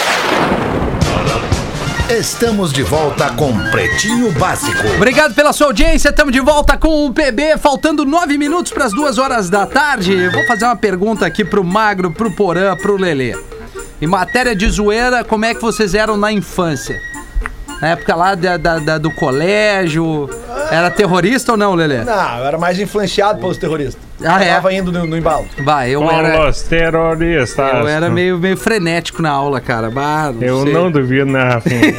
Speaker 1: Estamos de volta com Pretinho Básico.
Speaker 3: Obrigado pela sua audiência. Estamos de volta com o PB, faltando nove minutos para as duas horas da tarde. Vou fazer uma pergunta aqui pro Magro, pro Porã, pro Lelê. Em matéria de zoeira, como é que vocês eram na infância? Na época lá da, da- da- do colégio. Era terrorista ou não, Lelê?
Speaker 6: Não, eu era mais influenciado pelos terroristas.
Speaker 3: Ah, é?
Speaker 6: Tava indo no, no embalo.
Speaker 3: Vai, eu
Speaker 5: Com
Speaker 3: era.
Speaker 5: os terroristas.
Speaker 3: Eu era meio, meio frenético na aula, cara. Bah, não
Speaker 5: Eu
Speaker 3: sei.
Speaker 5: não duvido, né, Rafinha?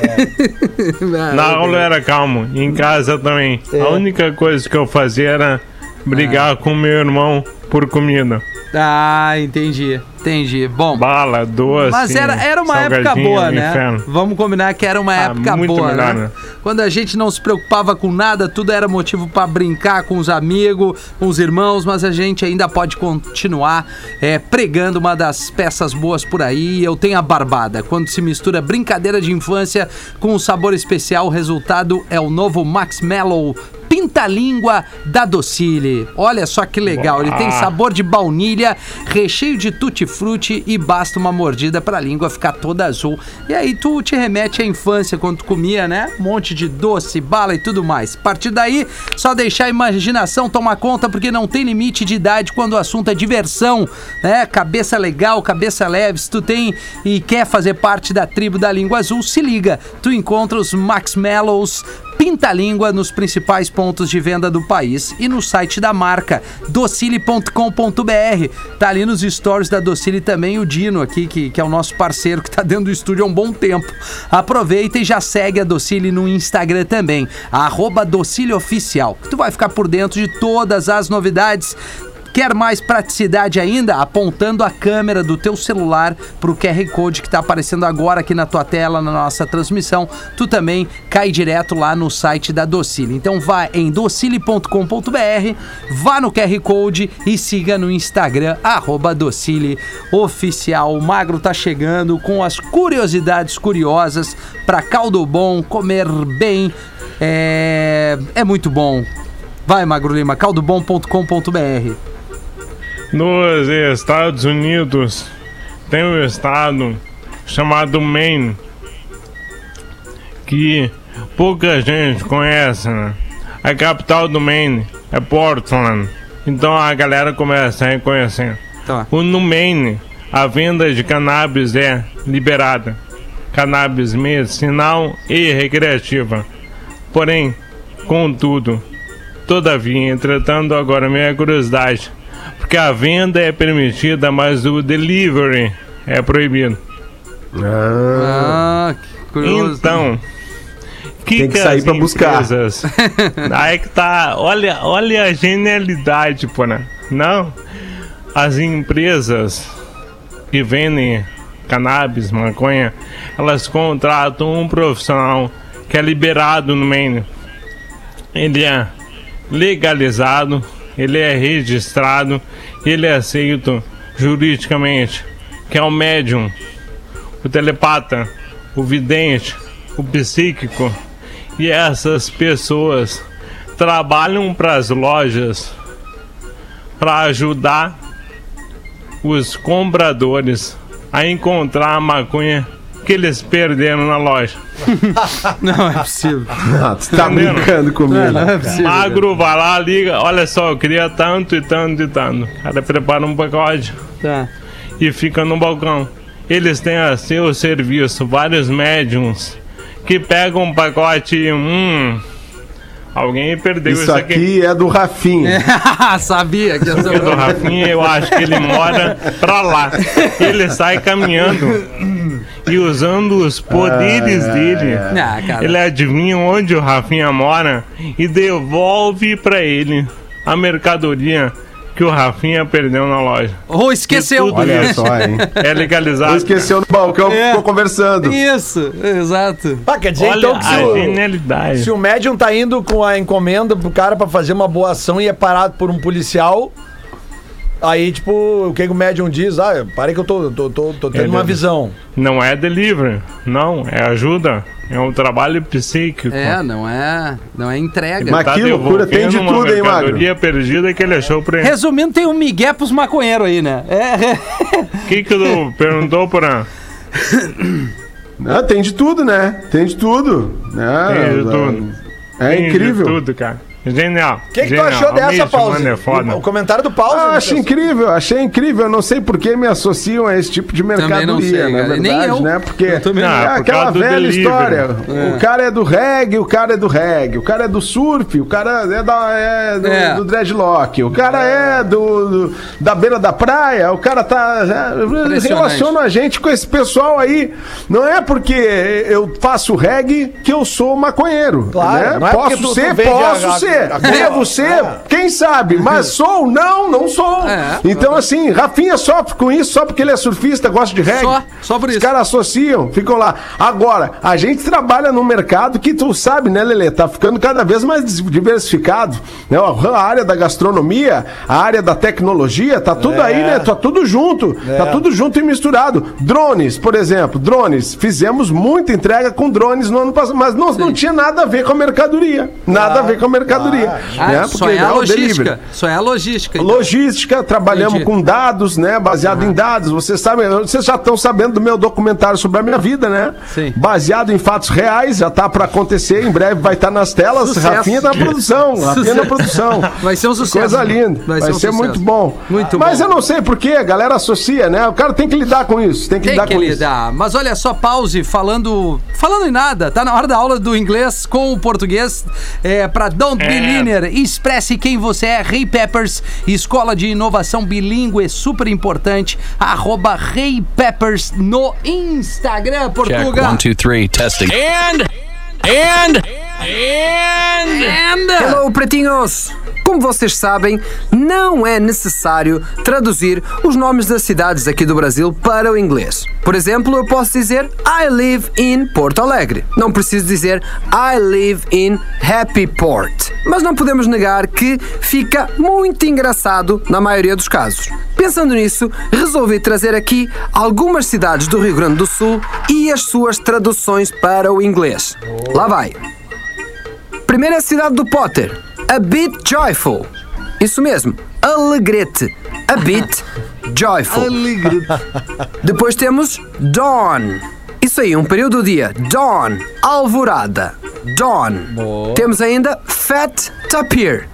Speaker 3: Ah,
Speaker 5: Na aula eu era calmo, em casa também. A única coisa que eu fazia era brigar com meu irmão por comida.
Speaker 3: Ah, entendi. Entendi. Bom.
Speaker 5: Bala, doce.
Speaker 3: Mas era, era uma época boa, né?
Speaker 5: inferno.
Speaker 3: Vamos combinar que era uma
Speaker 5: Ah,
Speaker 3: época boa,
Speaker 5: melhor,
Speaker 3: né?
Speaker 5: né?
Speaker 3: Quando a gente não se preocupava com nada, tudo era motivo pra brincar com os amigos, com os irmãos, mas a gente ainda pode continuar é, pregando uma das peças boas por aí. Eu tenho a barbada. Quando se mistura brincadeira de infância com um sabor especial, o resultado é o novo Max Mellow Pinta-língua da Docile. Olha só que legal, ele tem sabor de baunilha, recheio de tutti-frutti e basta uma mordida pra língua ficar toda azul. E aí tu te remete à infância quando tu comia, né? Um monte de doce, bala e tudo mais. A partir daí, só deixar a imaginação tomar conta porque não tem limite de idade quando o assunto é diversão, né? Cabeça legal, cabeça leve. Se tu tem e quer fazer parte da tribo da língua azul, se liga. Tu encontra os Max Mellows Pinta-língua nos principais pontos de venda do país e no site da marca docile.com.br. Tá ali nos stories da Docile também o Dino aqui, que, que é o nosso parceiro que tá dentro do estúdio há um bom tempo. Aproveita e já segue a Docile no Instagram também, arroba Docile Oficial. Tu vai ficar por dentro de todas as novidades Quer mais praticidade ainda? Apontando a câmera do teu celular pro QR Code que tá aparecendo agora aqui na tua tela, na nossa transmissão, tu também cai direto lá no site da Docile. Então vá em docile.com.br, vá no QR Code e siga no Instagram, arroba Docile Oficial. O Magro tá chegando com as curiosidades curiosas para caldo bom, comer bem, é, é muito bom. Vai, Magro Lima, caldobom.com.br.
Speaker 5: Nos Estados Unidos tem um estado chamado Maine. que pouca gente conhece, né? A capital do Maine é Portland. Então a galera começa a reconhecer.
Speaker 2: Tá.
Speaker 5: O no Maine, a venda de cannabis é liberada. Cannabis medicinal e recreativa. Porém, contudo, todavia, entretanto, agora minha curiosidade, porque a venda é permitida, mas o delivery é proibido.
Speaker 2: Ah, que curioso.
Speaker 5: Então, que
Speaker 4: Tem que sair
Speaker 5: as
Speaker 4: pra buscar.
Speaker 5: empresas- Aí que tá, olha, olha a genialidade, pô, né? Não, as empresas que vendem cannabis, maconha, elas contratam um profissional que é liberado no Maine. Ele é legalizado, ele é registrado, ele é aceito juridicamente, que é o médium, o telepata, o vidente, o psíquico. E essas pessoas trabalham para as lojas para ajudar os compradores a encontrar a maconha que eles perderam na loja.
Speaker 2: Não é possível.
Speaker 4: Ah, tu tá
Speaker 5: Entendendo?
Speaker 4: brincando comigo.
Speaker 2: Não é possível.
Speaker 5: Magro vai lá, liga, olha só, eu queria tanto e tanto e tanto. O cara prepara um pacote
Speaker 2: Tá.
Speaker 5: e fica no balcão. Eles têm a seu serviço vários médiums que pegam um pacote e hum, alguém perdeu isso,
Speaker 4: Isso aqui é do Rafinha.
Speaker 2: Sabia que ser
Speaker 5: do Rafinha, eu acho que ele mora pra lá. Ele sai caminhando e usando os poderes dele.
Speaker 2: Ah, cara.
Speaker 5: Ele adivinha onde o Rafinha mora e devolve pra ele a mercadoria que o Rafinha perdeu na loja.
Speaker 2: Ou esqueceu.
Speaker 5: E tudo
Speaker 4: Olha só, hein?
Speaker 5: É
Speaker 4: Ou
Speaker 5: legalizado.
Speaker 4: esqueceu no balcão,
Speaker 2: É.
Speaker 4: ficou conversando.
Speaker 2: Isso, exato.
Speaker 6: Ah, quer dizer
Speaker 5: Olha
Speaker 6: então que se
Speaker 5: a
Speaker 6: o,
Speaker 5: genialidade.
Speaker 6: se o médium tá indo com a encomenda pro cara pra fazer uma boa ação e é parado por um policial, aí, tipo, o que, o médium diz? Ah, parei que eu tô, tô, tô, tô tendo
Speaker 5: Ele-
Speaker 6: uma visão.
Speaker 5: Não é delivery, não, é ajuda. É um trabalho psíquico.
Speaker 2: É, não é, não é entrega.
Speaker 4: Mas
Speaker 5: Tá
Speaker 4: que loucura, tem de
Speaker 5: uma
Speaker 4: tudo, hein, Magro?
Speaker 5: mercadoria perdida que ele achou pra ele.
Speaker 2: Resumindo, tem um migué pros maconheiros aí, né? É,
Speaker 5: O que que tu perguntou pra...
Speaker 4: Ah, tem de tudo, né? Tem de tudo. Ah,
Speaker 5: Tem de tudo.
Speaker 4: É
Speaker 5: Tem de
Speaker 4: incrível.
Speaker 5: tudo, cara. Genial.
Speaker 6: O que, que tu achou dessa, pausa?
Speaker 5: mano, é foda.
Speaker 6: O comentário do pausa.
Speaker 4: Ah,
Speaker 6: né,
Speaker 4: achei incrível, achei incrível. Eu não sei por que me associam a esse tipo de mercadoria,
Speaker 2: não sei,
Speaker 4: na
Speaker 2: cara.
Speaker 4: verdade,
Speaker 2: Nem eu.
Speaker 4: né? Porque
Speaker 2: Eu também
Speaker 4: é
Speaker 5: não. Ah, por
Speaker 4: aquela velha
Speaker 5: delivery.
Speaker 4: história. O cara é do reggae, o cara é do reggae, o cara é do surf, o cara é, da, é do,
Speaker 2: É.
Speaker 4: do dreadlock, o cara é do, do- da beira da praia, o cara tá. é, relaciona a gente com esse pessoal aí. Não é porque eu faço reggae que eu sou maconheiro.
Speaker 6: Claro,
Speaker 4: né?
Speaker 6: não é
Speaker 4: posso
Speaker 6: tu- tu
Speaker 4: ser,
Speaker 6: vende
Speaker 4: posso
Speaker 6: a-
Speaker 4: ser. Devo ser, quem sabe, mas sou? Não, não sou.
Speaker 2: É.
Speaker 4: Então, assim, Rafinha sofre com isso só porque ele é surfista, gosta de reggae.
Speaker 2: Só, só por
Speaker 4: Os
Speaker 2: isso.
Speaker 4: caras associam, ficam lá. Agora, a gente trabalha num mercado que tu sabe, né, Lelê? Tá ficando cada vez mais diversificado. Né? A área da gastronomia, a área da tecnologia, tá tudo
Speaker 6: É.
Speaker 4: aí, né? Tá tudo junto. Tá tudo junto e misturado. Drones, por exemplo, drones. Fizemos muita entrega com drones no ano passado, mas não, não tinha nada a ver com a mercadoria. Nada a ver com a mercadoria.
Speaker 2: Ah,
Speaker 4: né?
Speaker 2: só é a
Speaker 4: delivery.
Speaker 2: logística. Só é a logística. então.
Speaker 4: Logística, trabalhamos
Speaker 2: Entendi.
Speaker 4: com dados, né? Baseado em dados. Vocês sabem, vocês já estão sabendo do meu documentário sobre a minha vida, né?
Speaker 2: Sim.
Speaker 4: Baseado em fatos reais, já tá pra acontecer, em breve vai estar nas telas.
Speaker 2: Sucesso.
Speaker 4: Rafinha na produção, Rafinha na produção.
Speaker 2: Vai ser um sucesso.
Speaker 4: Coisa linda. Vai,
Speaker 2: Vai ser
Speaker 4: ser,
Speaker 2: um sucesso.
Speaker 4: muito bom.
Speaker 2: Muito
Speaker 4: Mas
Speaker 2: bom.
Speaker 4: eu não sei porquê, a galera associa, né? O cara tem que lidar com isso. Tem que
Speaker 2: Tem
Speaker 4: lidar
Speaker 2: que
Speaker 4: com isso.
Speaker 2: lidar. Mas olha só, pause, falando. Falando em nada, tá na hora da aula do inglês com o português. É, pra Don't Be
Speaker 5: É.
Speaker 2: Linear, expresse quem você é. Ray Peppers, escola de inovação bilíngue, super importante. Arroba Ray Peppers no Instagram, Portugal.
Speaker 8: one, two, three, testing. And and and
Speaker 2: And-
Speaker 9: Hello, pretinhos! Como vocês sabem, não é necessário traduzir os nomes das cidades aqui do Brasil para o inglês. Por exemplo, eu posso dizer I live in Porto Alegre. Não preciso dizer I live in Happy Port. Mas não podemos negar que fica muito engraçado na maioria dos casos. Pensando nisso, resolvi trazer aqui algumas cidades do Rio Grande do Sul e as suas traduções para o inglês. Lá vai. Primeira cidade do Potter, a bit joyful. Isso mesmo, alegrete. A bit joyful. Depois temos Dawn. Isso Isso aí, um período do dia. Dawn, alvorada. Dawn. Temos ainda fat tapir.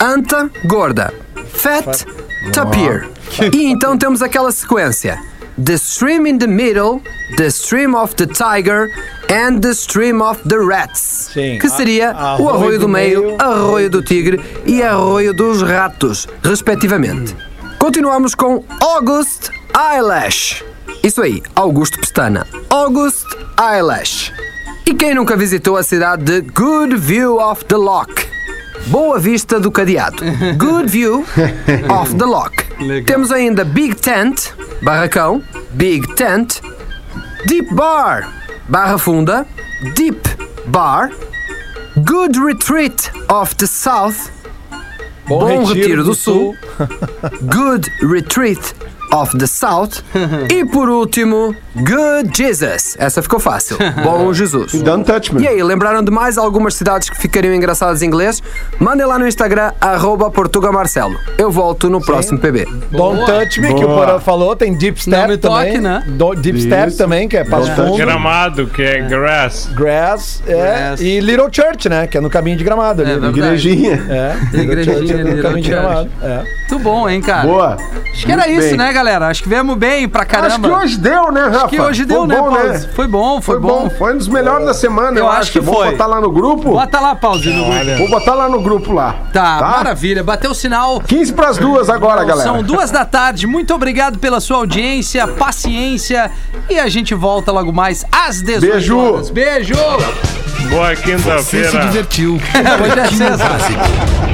Speaker 9: Anta gorda. Fat tapir. E então temos aquela sequência. The stream in the middle, the stream of the tiger and the stream of the rats.
Speaker 6: Sim.
Speaker 9: Que seria
Speaker 6: A-
Speaker 9: o arroio do meio,
Speaker 6: meio.
Speaker 9: arroio do tigre e arroio dos ratos, respectivamente. Continuamos com August Eyelash. Isso aí, Augusto Pestana. August Eyelash. E quem nunca visitou a cidade de Good View of the Lock? Boa Vista do Cadeado. Good View of the Lock. Temos ainda Big Tent, barracão, Big Tent, Deep Bar, Barra Funda, Deep Bar, Good Retreat of the South, Bom, Retiro, do, Sul, Good Retreat of the South. E por último, Good Jesus. Essa ficou fácil. Bom Jesus.
Speaker 4: Don't touch me.
Speaker 9: E aí, lembraram de mais algumas cidades que ficariam engraçadas em inglês? Mandem lá no Instagram, arroba Portugamarcelo. Eu volto no próximo PB.
Speaker 6: Don't Touch Me, que o. Porã falou, tem Deep Step
Speaker 3: me toque,
Speaker 6: também.
Speaker 3: né?
Speaker 6: Do- Deep Step também, que é Passo Fundo.
Speaker 5: Gramado, que é grass.
Speaker 6: Grass, é,
Speaker 3: Grass.
Speaker 6: e Little Church, né? Que é no caminho de gramado ali.
Speaker 3: É
Speaker 6: né?
Speaker 3: verdade.
Speaker 4: Igrejinha.
Speaker 6: É,
Speaker 3: Igrejinha,
Speaker 6: Church é no
Speaker 3: Little
Speaker 6: caminho de
Speaker 3: Church.
Speaker 6: gramado. É.
Speaker 3: Muito bom, hein, cara?
Speaker 4: Boa.
Speaker 3: Acho que era
Speaker 4: Muito
Speaker 3: isso,
Speaker 4: bem.
Speaker 3: né, galera? Acho que viemos bem pra caramba.
Speaker 4: Acho que hoje deu, né, Rafa?
Speaker 3: Acho que hoje deu,
Speaker 4: Foi
Speaker 3: né,
Speaker 4: bom,
Speaker 3: Paulo? Foi bom, foi,
Speaker 4: Foi bom. Foi um dos melhores da semana,
Speaker 3: Eu
Speaker 4: eu,
Speaker 3: acho
Speaker 4: acho.
Speaker 3: que
Speaker 4: Vamos
Speaker 3: foi.
Speaker 4: botar lá no grupo?
Speaker 3: Bota lá, pause no grupo.
Speaker 4: Vou botar lá no grupo lá.
Speaker 3: Tá, maravilha. Bateu o sinal.
Speaker 4: 15 pras duas agora, galera.
Speaker 3: São duas da tarde. Muito obrigado pela sua audiência, paciência. E a gente volta logo mais às 18
Speaker 4: Beijo.
Speaker 3: horas. Beijo!
Speaker 5: Boa
Speaker 1: Você se
Speaker 5: quinta-feira.
Speaker 1: divertiu.
Speaker 3: Hoje é sexta.